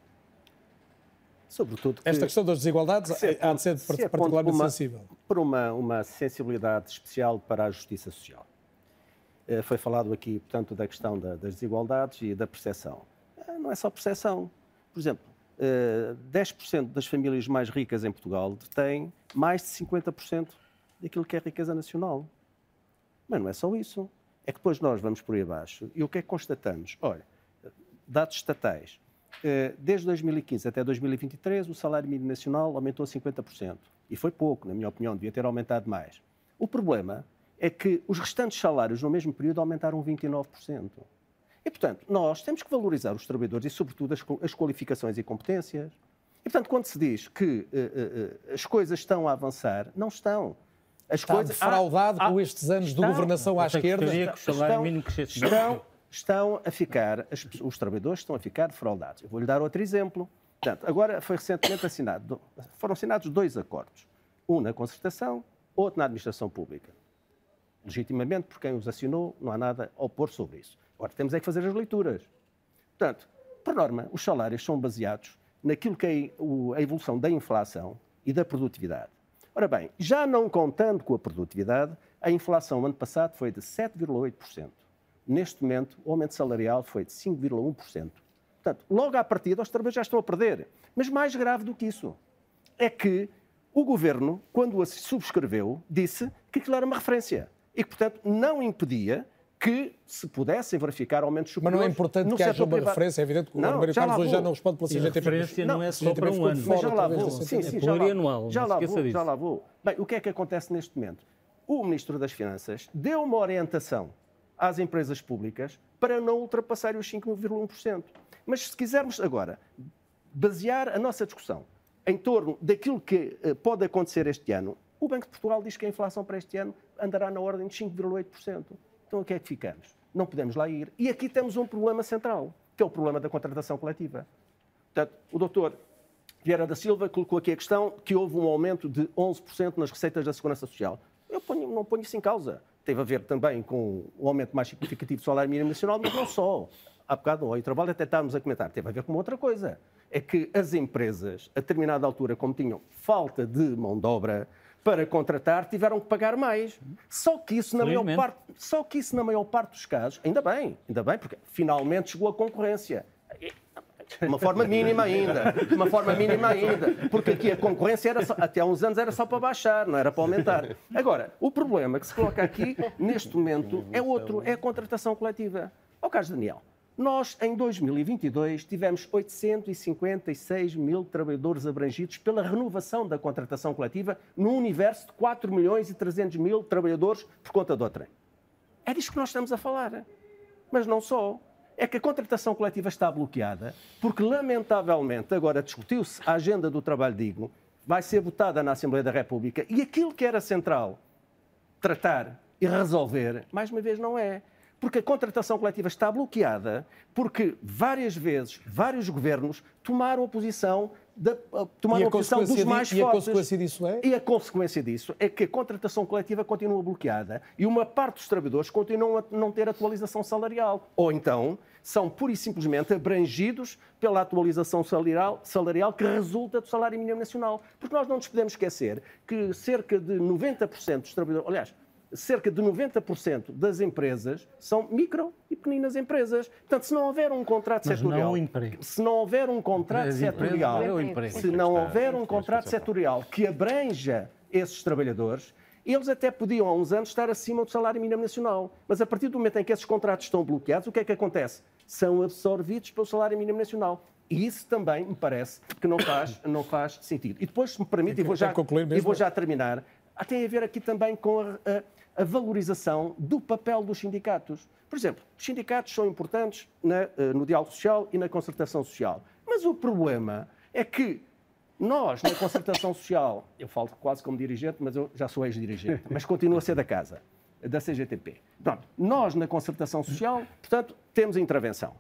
Sobretudo que, Esta questão das desigualdades se há de ser se particularmente uma, sensível. Por uma, uma sensibilidade especial para a justiça social. Eh, foi falado aqui, portanto, da questão da, das desigualdades e da percepção. Eh, não é só percepção. Por exemplo, 10% eh, das famílias mais ricas em Portugal têm mais de 50% daquilo que é riqueza nacional. Mas não é só isso. É que depois nós vamos por aí abaixo e o que é que constatamos? Olha, dados estatais. Eh, desde 2015 até 2023, o salário mínimo nacional aumentou 50%. E foi pouco, na minha opinião, devia ter aumentado mais. O problema é que os restantes salários no mesmo período aumentaram 29%. E, portanto, nós temos que valorizar os trabalhadores e, sobretudo, as, as qualificações e competências. E, portanto, quando se diz que uh, uh, as coisas estão a avançar, não estão. As Está coisas defraudado ah, com ah, estes anos estão, de governação à esquerda. Que o salário mínimo estão, estão a ficar, os trabalhadores estão a ficar defraudados. Eu vou-lhe dar outro exemplo. Portanto, agora foi recentemente assinado, foram assinados dois acordos. Um na concertação, outro na administração pública. Legitimamente, por quem os assinou, não há nada a opor sobre isso. Agora, temos é que fazer as leituras. Portanto, por norma, os salários são baseados naquilo que é a evolução da inflação e da produtividade. Ora bem, já não contando com a produtividade, a inflação ano passado foi de 7,8%. Neste momento, o aumento salarial foi de 5,1%. Portanto, logo à partida, os trabalhadores já estão a perder. Mas mais grave do que isso é que o governo, quando a subscreveu, disse que aquilo era uma referência e que, portanto, não impedia que se pudessem verificar aumentos superiores. Mas não é importante que haja uma privado. referência, é evidente que o Mário Carlos hoje já não responde pela CGTP. A referência não, não é só para um ano. Mas já lá vou. Sim, sim, é plurianual. Já lá vou, já lá vou. Bem, o que é que acontece neste momento? O Ministro das Finanças deu uma orientação às empresas públicas para não ultrapassar os 5,1%. Mas se quisermos agora basear a nossa discussão em torno daquilo que eh, pode acontecer este ano, o Banco de Portugal diz que a inflação para este ano andará na ordem de 5,8%. Então o que é que ficamos? Não podemos lá ir. E aqui temos um problema central, que é o problema da contratação coletiva. Portanto, o doutor Vieira da Silva colocou aqui a questão que houve um aumento de 11% nas receitas da Segurança Social. Eu ponho, não ponho isso em causa teve a ver também com o aumento mais significativo do salário mínimo nacional, mas não só. há bocado, ao intervalo, até estávamos a comentar, teve a ver com outra coisa. É que as empresas, a determinada altura, como tinham falta de mão de obra para contratar, tiveram que pagar mais. Só que isso, na maior parte, só que isso, na maior parte dos casos, ainda bem, ainda bem, porque finalmente chegou a concorrência. De uma forma mínima ainda. De uma forma mínima ainda. Porque aqui a concorrência era só, até há uns anos era só para baixar, não era para aumentar. Agora, o problema que se coloca aqui, neste momento, é outro, é a contratação coletiva. Ó Carlos Daniel, nós, em 2022, tivemos 856 mil trabalhadores abrangidos pela renovação da contratação coletiva num universo de 4 milhões e 300 mil trabalhadores por conta do trem. É disto que nós estamos a falar. Mas não só é que a contratação coletiva está bloqueada, porque, lamentavelmente, agora discutiu-se a agenda do trabalho digno, vai ser votada na Assembleia da República, e aquilo que era central tratar e resolver, mais uma vez, não é. Porque a contratação coletiva está bloqueada, porque várias vezes, vários governos tomaram a posição da, tomaram a, a posição dos mais fortes. E a consequência disso é? E a consequência disso é que a contratação coletiva continua bloqueada e uma parte dos trabalhadores continuam a não ter atualização salarial. Ou então são pura e simplesmente abrangidos pela atualização salarial, salarial que resulta do salário mínimo nacional. Porque nós não nos podemos esquecer que cerca de 90% dos trabalhadores, aliás, cerca de 90% das empresas são micro e pequenas empresas. Portanto, se não houver um contrato Mas setorial, não se não houver um contrato setorial, se não houver um contrato setorial que abranja esses trabalhadores, eles até podiam há uns anos estar acima do salário mínimo nacional. Mas a partir do momento em que esses contratos estão bloqueados, o que é que acontece? São absorvidos pelo salário mínimo nacional. E isso também me parece que não faz, não faz sentido. E depois, se me permite, e vou já, e vou já terminar, tem a ver aqui também com a, a a valorização do papel dos sindicatos. Por exemplo, os sindicatos são importantes na, eh, no diálogo social e na concertação social. Mas o problema é que nós, na concertação social, eu falo quase como dirigente, mas eu já sou ex-dirigente, mas continuo a ser da casa, da CGTP. Pronto, nós, na concertação social, portanto, temos a intervenção.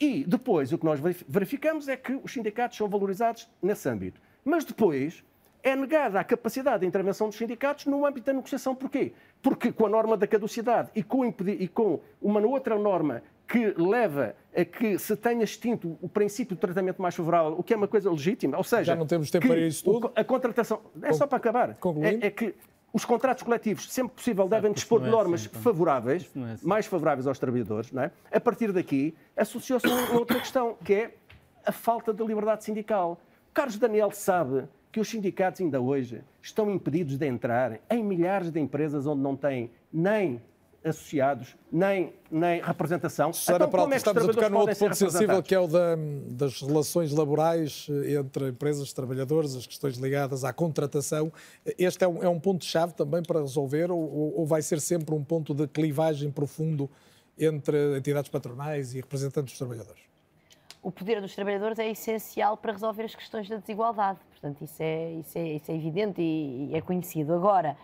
E depois o que nós verificamos é que os sindicatos são valorizados nesse âmbito. Mas depois é negada a capacidade de intervenção dos sindicatos no âmbito da negociação. Porquê? Porque com a norma da caducidade e com, e com uma outra norma que leva a que se tenha extinto o princípio de tratamento mais favorável, o que é uma coisa legítima, ou seja... Já não temos tempo para isso tudo. A contratação... É só para acabar. É, é, que os contratos coletivos, sempre possível, devem dispor de é normas assim, favoráveis, é assim. mais favoráveis aos trabalhadores. Não é? A partir daqui, associou-se a outra questão, que é a falta de liberdade sindical. Carlos Daniel sabe que os sindicatos ainda hoje estão impedidos de entrar em milhares de empresas onde não têm nem associados, nem, nem representação. Senhora então, é estamos a tocar num outro ponto sensível que é o da, das relações laborais eh, entre empresas e trabalhadores, as questões ligadas à contratação. Este é um, é um ponto-chave também para resolver ou, ou vai ser sempre um ponto de clivagem profundo entre entidades patronais e representantes dos trabalhadores? O poder dos trabalhadores é essencial para resolver as questões da desigualdade. Portanto, isso é, isso é, isso é evidente e, e, é conhecido. Agora,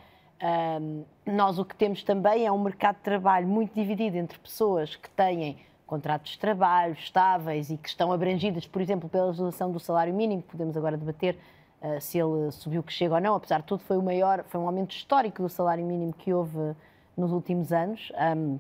um, nós o que temos também é um mercado de trabalho muito dividido entre pessoas que têm contratos de trabalho estáveis e que estão abrangidas, por exemplo, pela legislação do salário mínimo, podemos agora debater uh, se ele subiu que chega ou não, apesar de tudo foi o maior, foi um aumento histórico do salário mínimo que houve nos últimos anos. Um,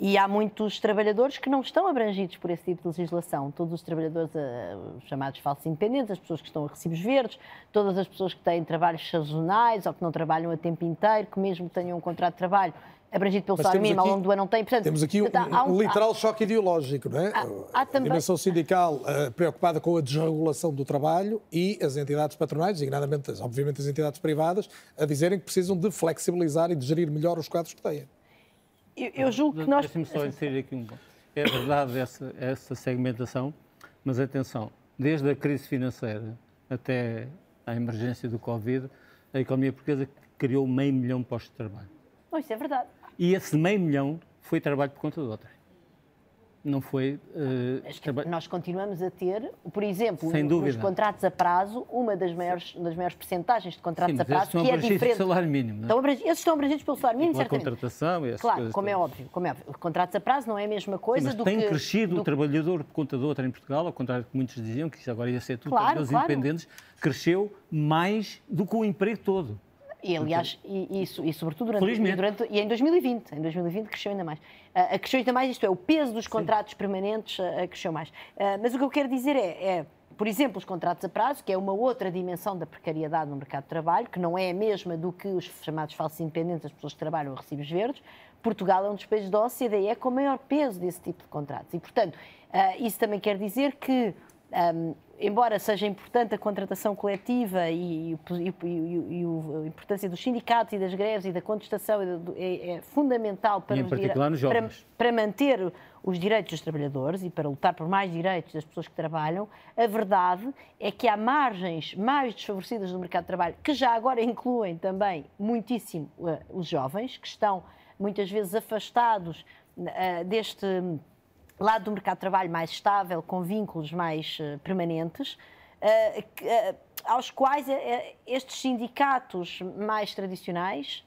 e há muitos trabalhadores que não estão abrangidos por esse tipo de legislação. Todos os trabalhadores uh, chamados falsos independentes, as pessoas que estão a recibos verdes, todas as pessoas que têm trabalhos sazonais ou que não trabalham a tempo inteiro, que mesmo tenham um contrato de trabalho abrangido pelo salário mínimo ao longo do ano não têm. Portanto, temos aqui um, um, um literal há, choque ideológico, não é? Há, há também... A dimensão sindical uh, preocupada com a desregulação do trabalho e as entidades patronais, designadamente, obviamente, as entidades privadas, a dizerem que precisam de flexibilizar e de gerir melhor os quadros que têm. Eu, eu julgo que nós. Deixe-me só inserir aqui um ponto. É verdade essa, essa segmentação, mas atenção, desde a crise financeira até a emergência do Covid, a economia portuguesa criou meio milhão de postos de trabalho. Oh, isso é verdade. E esse meio milhão foi trabalho por conta de outra não foi. Uh, nós continuamos a ter, por exemplo, nos contratos a prazo, uma das maiores, das maiores percentagens de contratos Sim, a prazo que é diferente. salário mínimo. Não é? esses estão abrangidos pelo salário mínimo, certamente. contratação e Claro, como é óbvio, como é óbvio. Contratos a prazo não é a mesma coisa Sim, do tem que. Tem crescido do... o trabalhador por conta em Portugal, ao contrário do que muitos diziam, que isso agora ia ser tudo claro, claro. independentes, cresceu mais do que o emprego todo. E aliás, e, isso, e sobretudo durante, e, durante, e em 2020, em 2020 cresceu ainda mais. Uh, cresceu ainda mais, isto é, o peso dos contratos Sim. permanentes uh, cresceu mais. Uh, mas o que eu quero dizer é, é, por exemplo, os contratos a prazo, que é uma outra dimensão da precariedade no mercado de trabalho, que não é a mesma do que os chamados falsos independentes, as pessoas que trabalham a recibos verdes. Portugal é um dos países da OCDE com maior peso desse tipo de contratos. E, portanto, isso também quer dizer que um, embora seja importante a contratação coletiva e, e, e, e, a importância dos sindicatos e das greves e da contestação é, é fundamental para, para, para, manter os direitos dos trabalhadores e para lutar por mais direitos das pessoas que trabalham, a verdade é que há margens mais desfavorecidas do mercado de trabalho, que já agora incluem também muitíssimo uh, os jovens, que estão muitas vezes afastados uh, deste lado do mercado de trabalho mais estável, com vínculos mais uh, permanentes, uh, uh, aos quais estes sindicatos mais tradicionais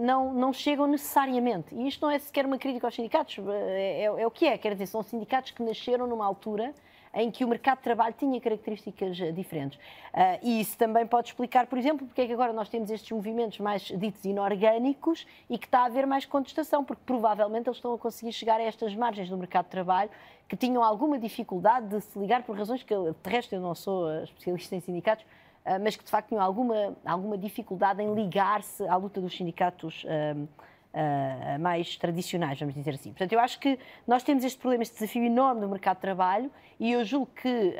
não, não chegam necessariamente. E isto não é sequer uma crítica aos sindicatos, é, é, é o que é, quer dizer, são sindicatos que nasceram numa altura em que o mercado de trabalho tinha características eh, diferentes. Uh, e isso também pode explicar, por exemplo, porque é que agora nós temos estes movimentos mais ditos inorgânicos e que está a haver mais contestação, porque provavelmente eles estão a conseguir chegar a estas margens do mercado de trabalho que tinham alguma dificuldade de se ligar por razões que, de resto, eu não sou eh, especialista em sindicatos, mas que de facto tinham alguma, alguma dificuldade em ligar-se à luta dos sindicatos uh, mais tradicionais, vamos dizer assim. Portanto, eu acho que nós temos este problema, este desafio enorme do mercado de trabalho e eu julgo que uh,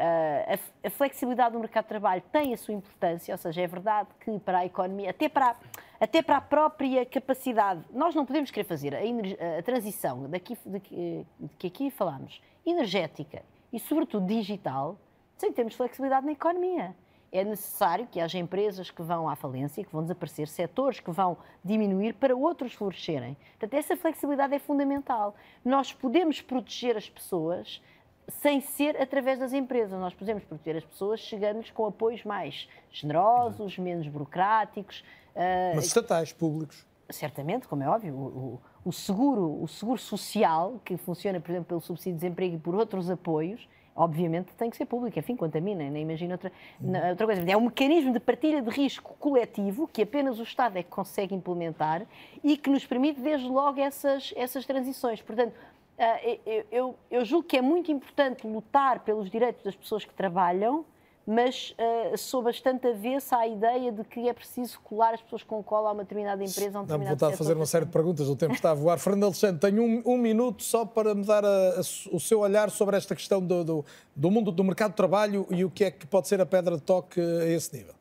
a, a, flexibilidade do mercado de trabalho tem a sua importância, ou seja, é verdade que para a economia, até para, a, até para a própria capacidade, nós não podemos querer fazer a, a transição daqui, de, de, que aqui falamos, energética e, sobretudo, digital, sem termos flexibilidade na economia é necessário que haja empresas que vão à falência, que vão desaparecer, setores que vão diminuir para outros florescerem. Portanto, essa flexibilidade é fundamental. Nós podemos proteger as pessoas sem ser através das empresas. Nós podemos proteger as pessoas chegando-lhes com apoios mais generosos, menos burocráticos. Uh, Mas estatais, públicos. Certamente, como é óbvio. O, o, o, seguro, o seguro social, que funciona, por exemplo, pelo subsídio de desemprego e por outros apoios, obviamente tem que ser público, enfim, contamina, nem imagino outra, outra coisa. É um mecanismo de partilha de risco coletivo que apenas o Estado é que consegue implementar e que nos permite, desde logo, essas, essas transições. Portanto, ah, eu, eu, eu julgo que é muito importante lutar pelos direitos das pessoas que trabalham, mas uh, sou bastante avessa à ideia de que é preciso colar as pessoas com cola a uma determinada empresa. A um determinado vontade de fazer uma série de perguntas, o tempo está a voar. Fernando Alexandre, tenho um, um minuto só para me dar a, a, o seu olhar sobre esta questão do, do, do mundo do mercado de trabalho e o que é que pode ser a pedra de toque a esse nível.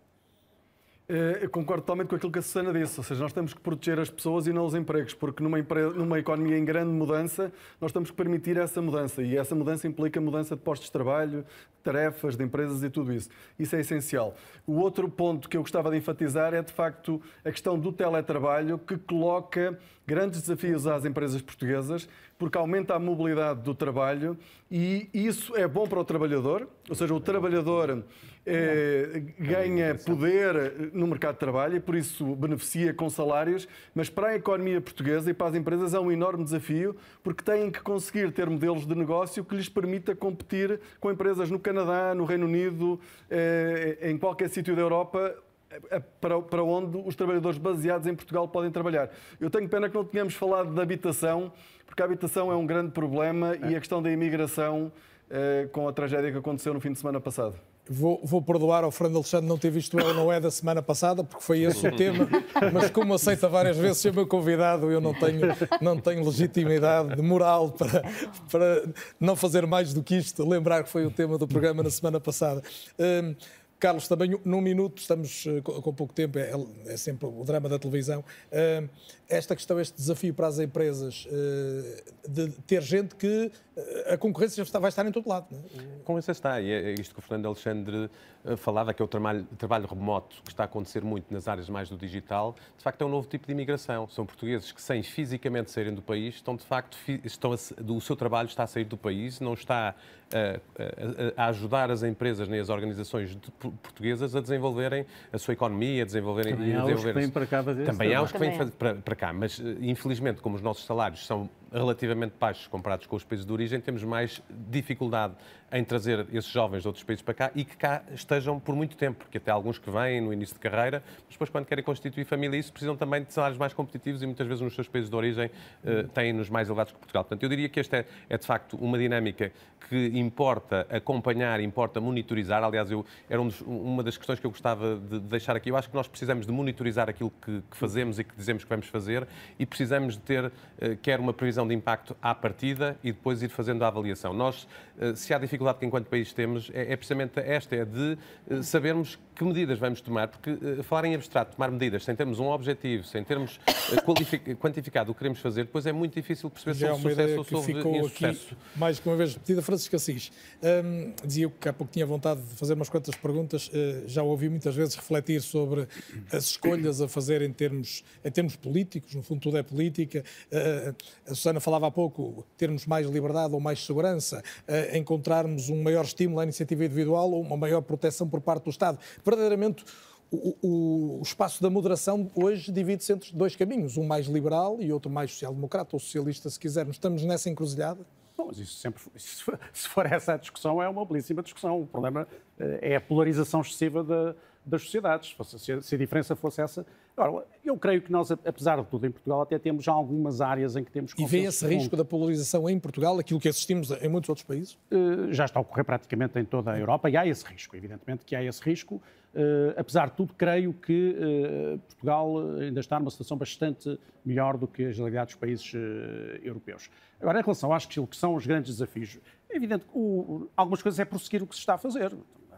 Eh, eu concordo totalmente com aquilo que a Susana disse, ou seja, nós temos que proteger as pessoas e não os empregos, porque numa, numa economia em grande mudança, nós temos que permitir essa mudança e essa mudança implica mudança de postos de trabalho, tarefas, de empresas e tudo isso. Isso é essencial. O outro ponto que eu gostava de enfatizar é, de facto, a questão do teletrabalho, que coloca grandes desafios às empresas portuguesas, porque aumenta a mobilidade do trabalho e isso é bom para o trabalhador, ou seja, o trabalhador eh, ganha poder no mercado de trabalho e por isso beneficia com salários, mas para a economia portuguesa e para as empresas é um enorme desafio porque têm que conseguir ter modelos de negócio que lhes permita competir com empresas no Canadá, no Reino Unido, eh, em qualquer sítio da Europa eh, para, para onde os trabalhadores baseados em Portugal podem trabalhar. Eu tenho pena que não tenhamos falado de habitação, porque a habitação é um grande problema e a questão da imigração com a tragédia que aconteceu no fim de semana passado. Vou, vou, perdoar ao Fernando Alexandre não ter visto ele não é da semana passada, porque foi esse o tema, mas como aceita várias vezes ser meu convidado, eu não tenho, não tenho legitimidade moral para, para não fazer mais do que isto, lembrar que foi o tema do programa na semana passada. Hum, Carlos, também num minuto, estamos eh, com pouco tempo, é, é sempre o drama da televisão. Hum, esta questão, este desafio para as empresas eh, de ter gente que eh, a concorrência já vai estar em todo lado. Não é? Com isso está, e é isto que o Fernando Alexandre eh, falava, que é o trabalho, trabalho remoto que está a acontecer muito nas áreas mais do digital, de facto é um novo tipo de imigração. São portugueses que, sem fisicamente saírem do país, estão de facto, estão a, o seu trabalho está a sair do país, não está a, ajudar as empresas nem as organizações de, portuguesas a desenvolverem a sua economia, a desenvolverem... Também há os que vêm para cá fazer Também há os que vêm para, para cá, mas infelizmente, como os nossos salários são relativamente baixos comparados com os países de origem, temos mais dificuldade em trazer esses jovens de outros países para cá e que cá estejam por muito tempo, porque até alguns que vêm no início de carreira, mas depois quando querem constituir família, isso precisam também de salários mais competitivos e muitas vezes nos seus países de origem uh, têm-nos mais elevados que Portugal. Portanto, eu diria que esta é, é de facto uma dinâmica que importa acompanhar, importa monitorizar. Aliás, eu, era um dos, uma das questões que eu gostava de deixar aqui. Eu acho que nós precisamos de monitorizar aquilo que, que fazemos e que dizemos que vamos fazer e precisamos de ter, uh, quer uma previsão de impacto à partida e depois ir fazendo a avaliação. Nós, uh, se há dificuldade que enquanto país temos, é, é precisamente esta, é de uh, sabermos que medidas vamos tomar, porque uh, falar em abstrato, tomar medidas sem termos um objetivo, sem termos uh, quantificado o que queremos fazer, depois é muito difícil perceber se é houve sucesso ou se houve ficou insucesso. Aqui, mais que uma vez repetida, Francisco Assis. Um, dizia que há pouco tinha vontade de fazer umas quantas perguntas, já ouvi muitas vezes refletir sobre as escolhas a fazer em termos, em termos políticos, no fundo tudo é política. A Susana falava há pouco, termos mais liberdade ou mais segurança, uh, encontrarmos um maior estímulo à iniciativa individual ou uma maior proteção por parte do Estado. Verdadeiramente, o, o, o, espaço da moderação hoje divide-se entre dois caminhos, um mais liberal e outro mais social-democrata ou socialista, se quisermos. Estamos nessa encruzilhada? Bom, mas isso sempre, se for essa a discussão, é uma belíssima discussão. O problema é a polarização excessiva da, das sociedades. Se, se a diferença fosse essa. Agora, eu creio que nós, apesar de tudo, em Portugal até temos já algumas áreas em que temos E vê esse risco da polarização em Portugal, aquilo que assistimos em muitos outros países? Uh, já está a ocorrer praticamente em toda a Europa e há esse risco, evidentemente que há esse risco. Uh, apesar de tudo, creio que uh, Portugal ainda está numa situação bastante melhor do que as realidades dos países europeus. Agora, em relação às que são os grandes desafios, é evidente que o, algumas coisas é prosseguir o que se está a fazer.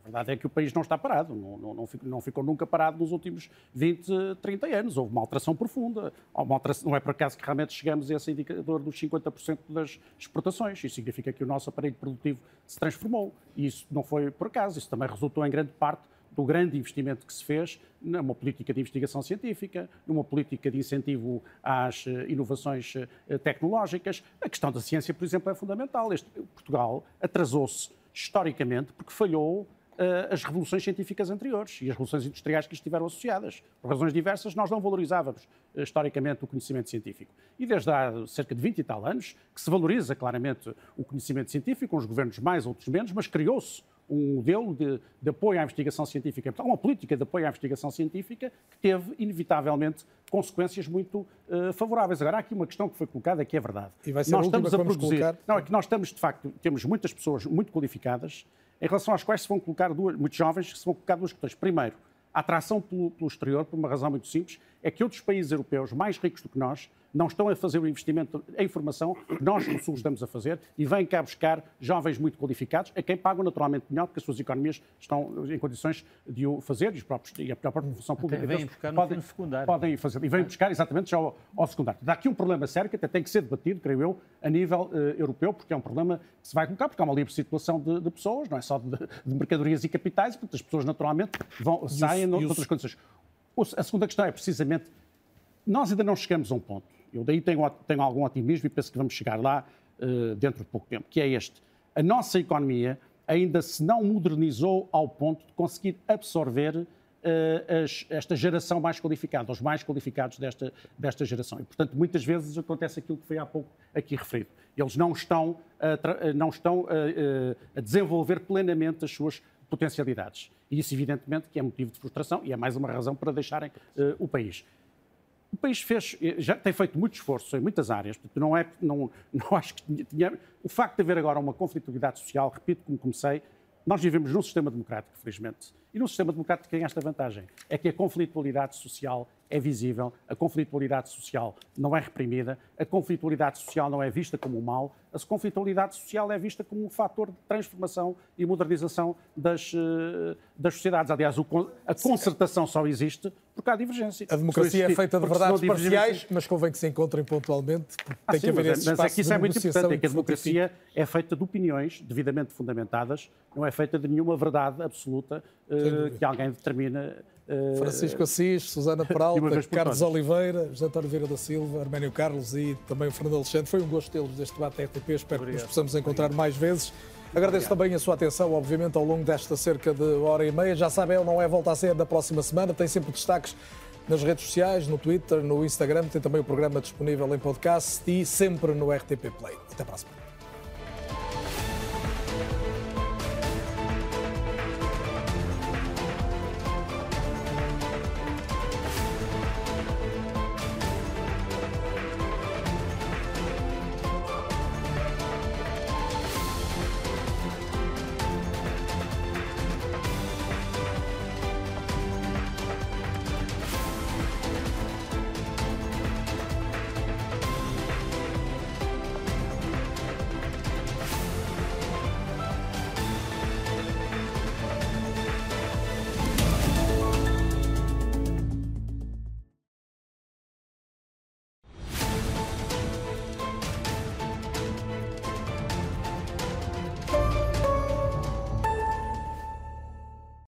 Verdade é que o país não está parado, não, não, não, ficou, não, ficou, nunca parado nos últimos 20, 30 anos. Houve uma alteração profunda. Uma alteração, não é por acaso que realmente chegamos a esse indicador dos 50% das exportações. Isso significa que o nosso aparelho produtivo se transformou. E isso não foi por acaso. Isso também resultou em grande parte do grande investimento que se fez numa política de investigação científica, numa política de incentivo às inovações tecnológicas. A questão da ciência, por exemplo, é fundamental. Este, Portugal atrasou-se historicamente porque falhou as revoluções científicas anteriores e as revoluções industriais que estiveram associadas. Por razões diversas, nós não valorizávamos historicamente o conhecimento científico. E desde há cerca de 20 e tal anos que se valoriza claramente o conhecimento científico, uns governos mais, outros menos, mas criou-se um modelo de, de, apoio à investigação científica, uma política de apoio à investigação científica que teve, inevitavelmente, consequências muito uh, favoráveis. Agora, há aqui uma questão que foi colocada que é verdade. E vai ser nós a estamos a produzir. Colocar... Não, é que nós estamos, de facto, temos muitas pessoas muito qualificadas em relação às quais se vão colocar duas, jovens se vão colocar duas questões. Primeiro, a atração pelo, pelo exterior, por uma razão muito simples, é que outros países europeus mais ricos do que nós não estão a fazer o investimento em formação que nós no Sul estamos a fazer e vêm cá buscar jovens muito qualificados, a quem pagam naturalmente melhor, porque as suas economias estão em condições de o fazer e, os próprios, e a própria função pública vêm buscar no podem, secundário. podem fazer. E vêm buscar exatamente já ao, ao, secundário. Dá aqui um problema sério que até tem que ser debatido, creio eu, a nível uh, europeu, porque é um problema que se vai colocar, porque há uma livre circulação de, de pessoas, não é só de, de, mercadorias e capitais, porque as pessoas naturalmente vão, saem de outras condições. A segunda questão é precisamente, nós ainda não chegamos a um ponto eu daí tenho, tenho algum otimismo e penso que vamos chegar lá uh, dentro de pouco tempo, que é este. A nossa economia ainda se não modernizou ao ponto de conseguir absorver uh, as, esta geração mais qualificada, os mais qualificados desta, desta geração. E, portanto, muitas vezes acontece aquilo que foi há pouco aqui referido. Eles não estão, a, não estão a, a desenvolver plenamente as suas potencialidades. E isso, evidentemente, que é motivo de frustração e é mais uma razão para deixarem uh, o país o país fez, eh, já tem feito muito esforço em muitas áreas, porque não é, não, não acho que tinha, o facto de haver agora uma conflitualidade social, repito como comecei, nós vivemos num sistema democrático, felizmente, e num sistema democrático tem esta vantagem, é que a conflitualidade social é visível, a conflitualidade social não é reprimida, a conflitualidade social não é vista como um mal, a conflitualidade social é vista como um fator de transformação e modernização das, eh, das sociedades. Aliás, a concertação só existe porque há divergência. A democracia é feita de verdades parciais, mas convém que se encontrem pontualmente, porque ah, tem sim, que haver mas, esse mas é que isso é muito importante, é que a democracia é feita de opiniões devidamente fundamentadas, não é feita de nenhuma verdade absoluta que alguém determina Francisco Assis, Susana Peralta, Carlos Oliveira, José António Vieira da Silva, Arménio Carlos e também o Fernando Alexandre. Foi um gosto tê-los deste debate RTP. Espero Obrigado. que nos possamos encontrar Obrigado. mais vezes. Agradeço Obrigado. também a sua atenção, obviamente, ao longo desta cerca de hora e meia. Já sabem, não é volta a ser da próxima semana, tem sempre destaques nas redes sociais, no Twitter, no Instagram. Tem também o programa disponível em podcast e sempre no RTP Play. Até para a semana.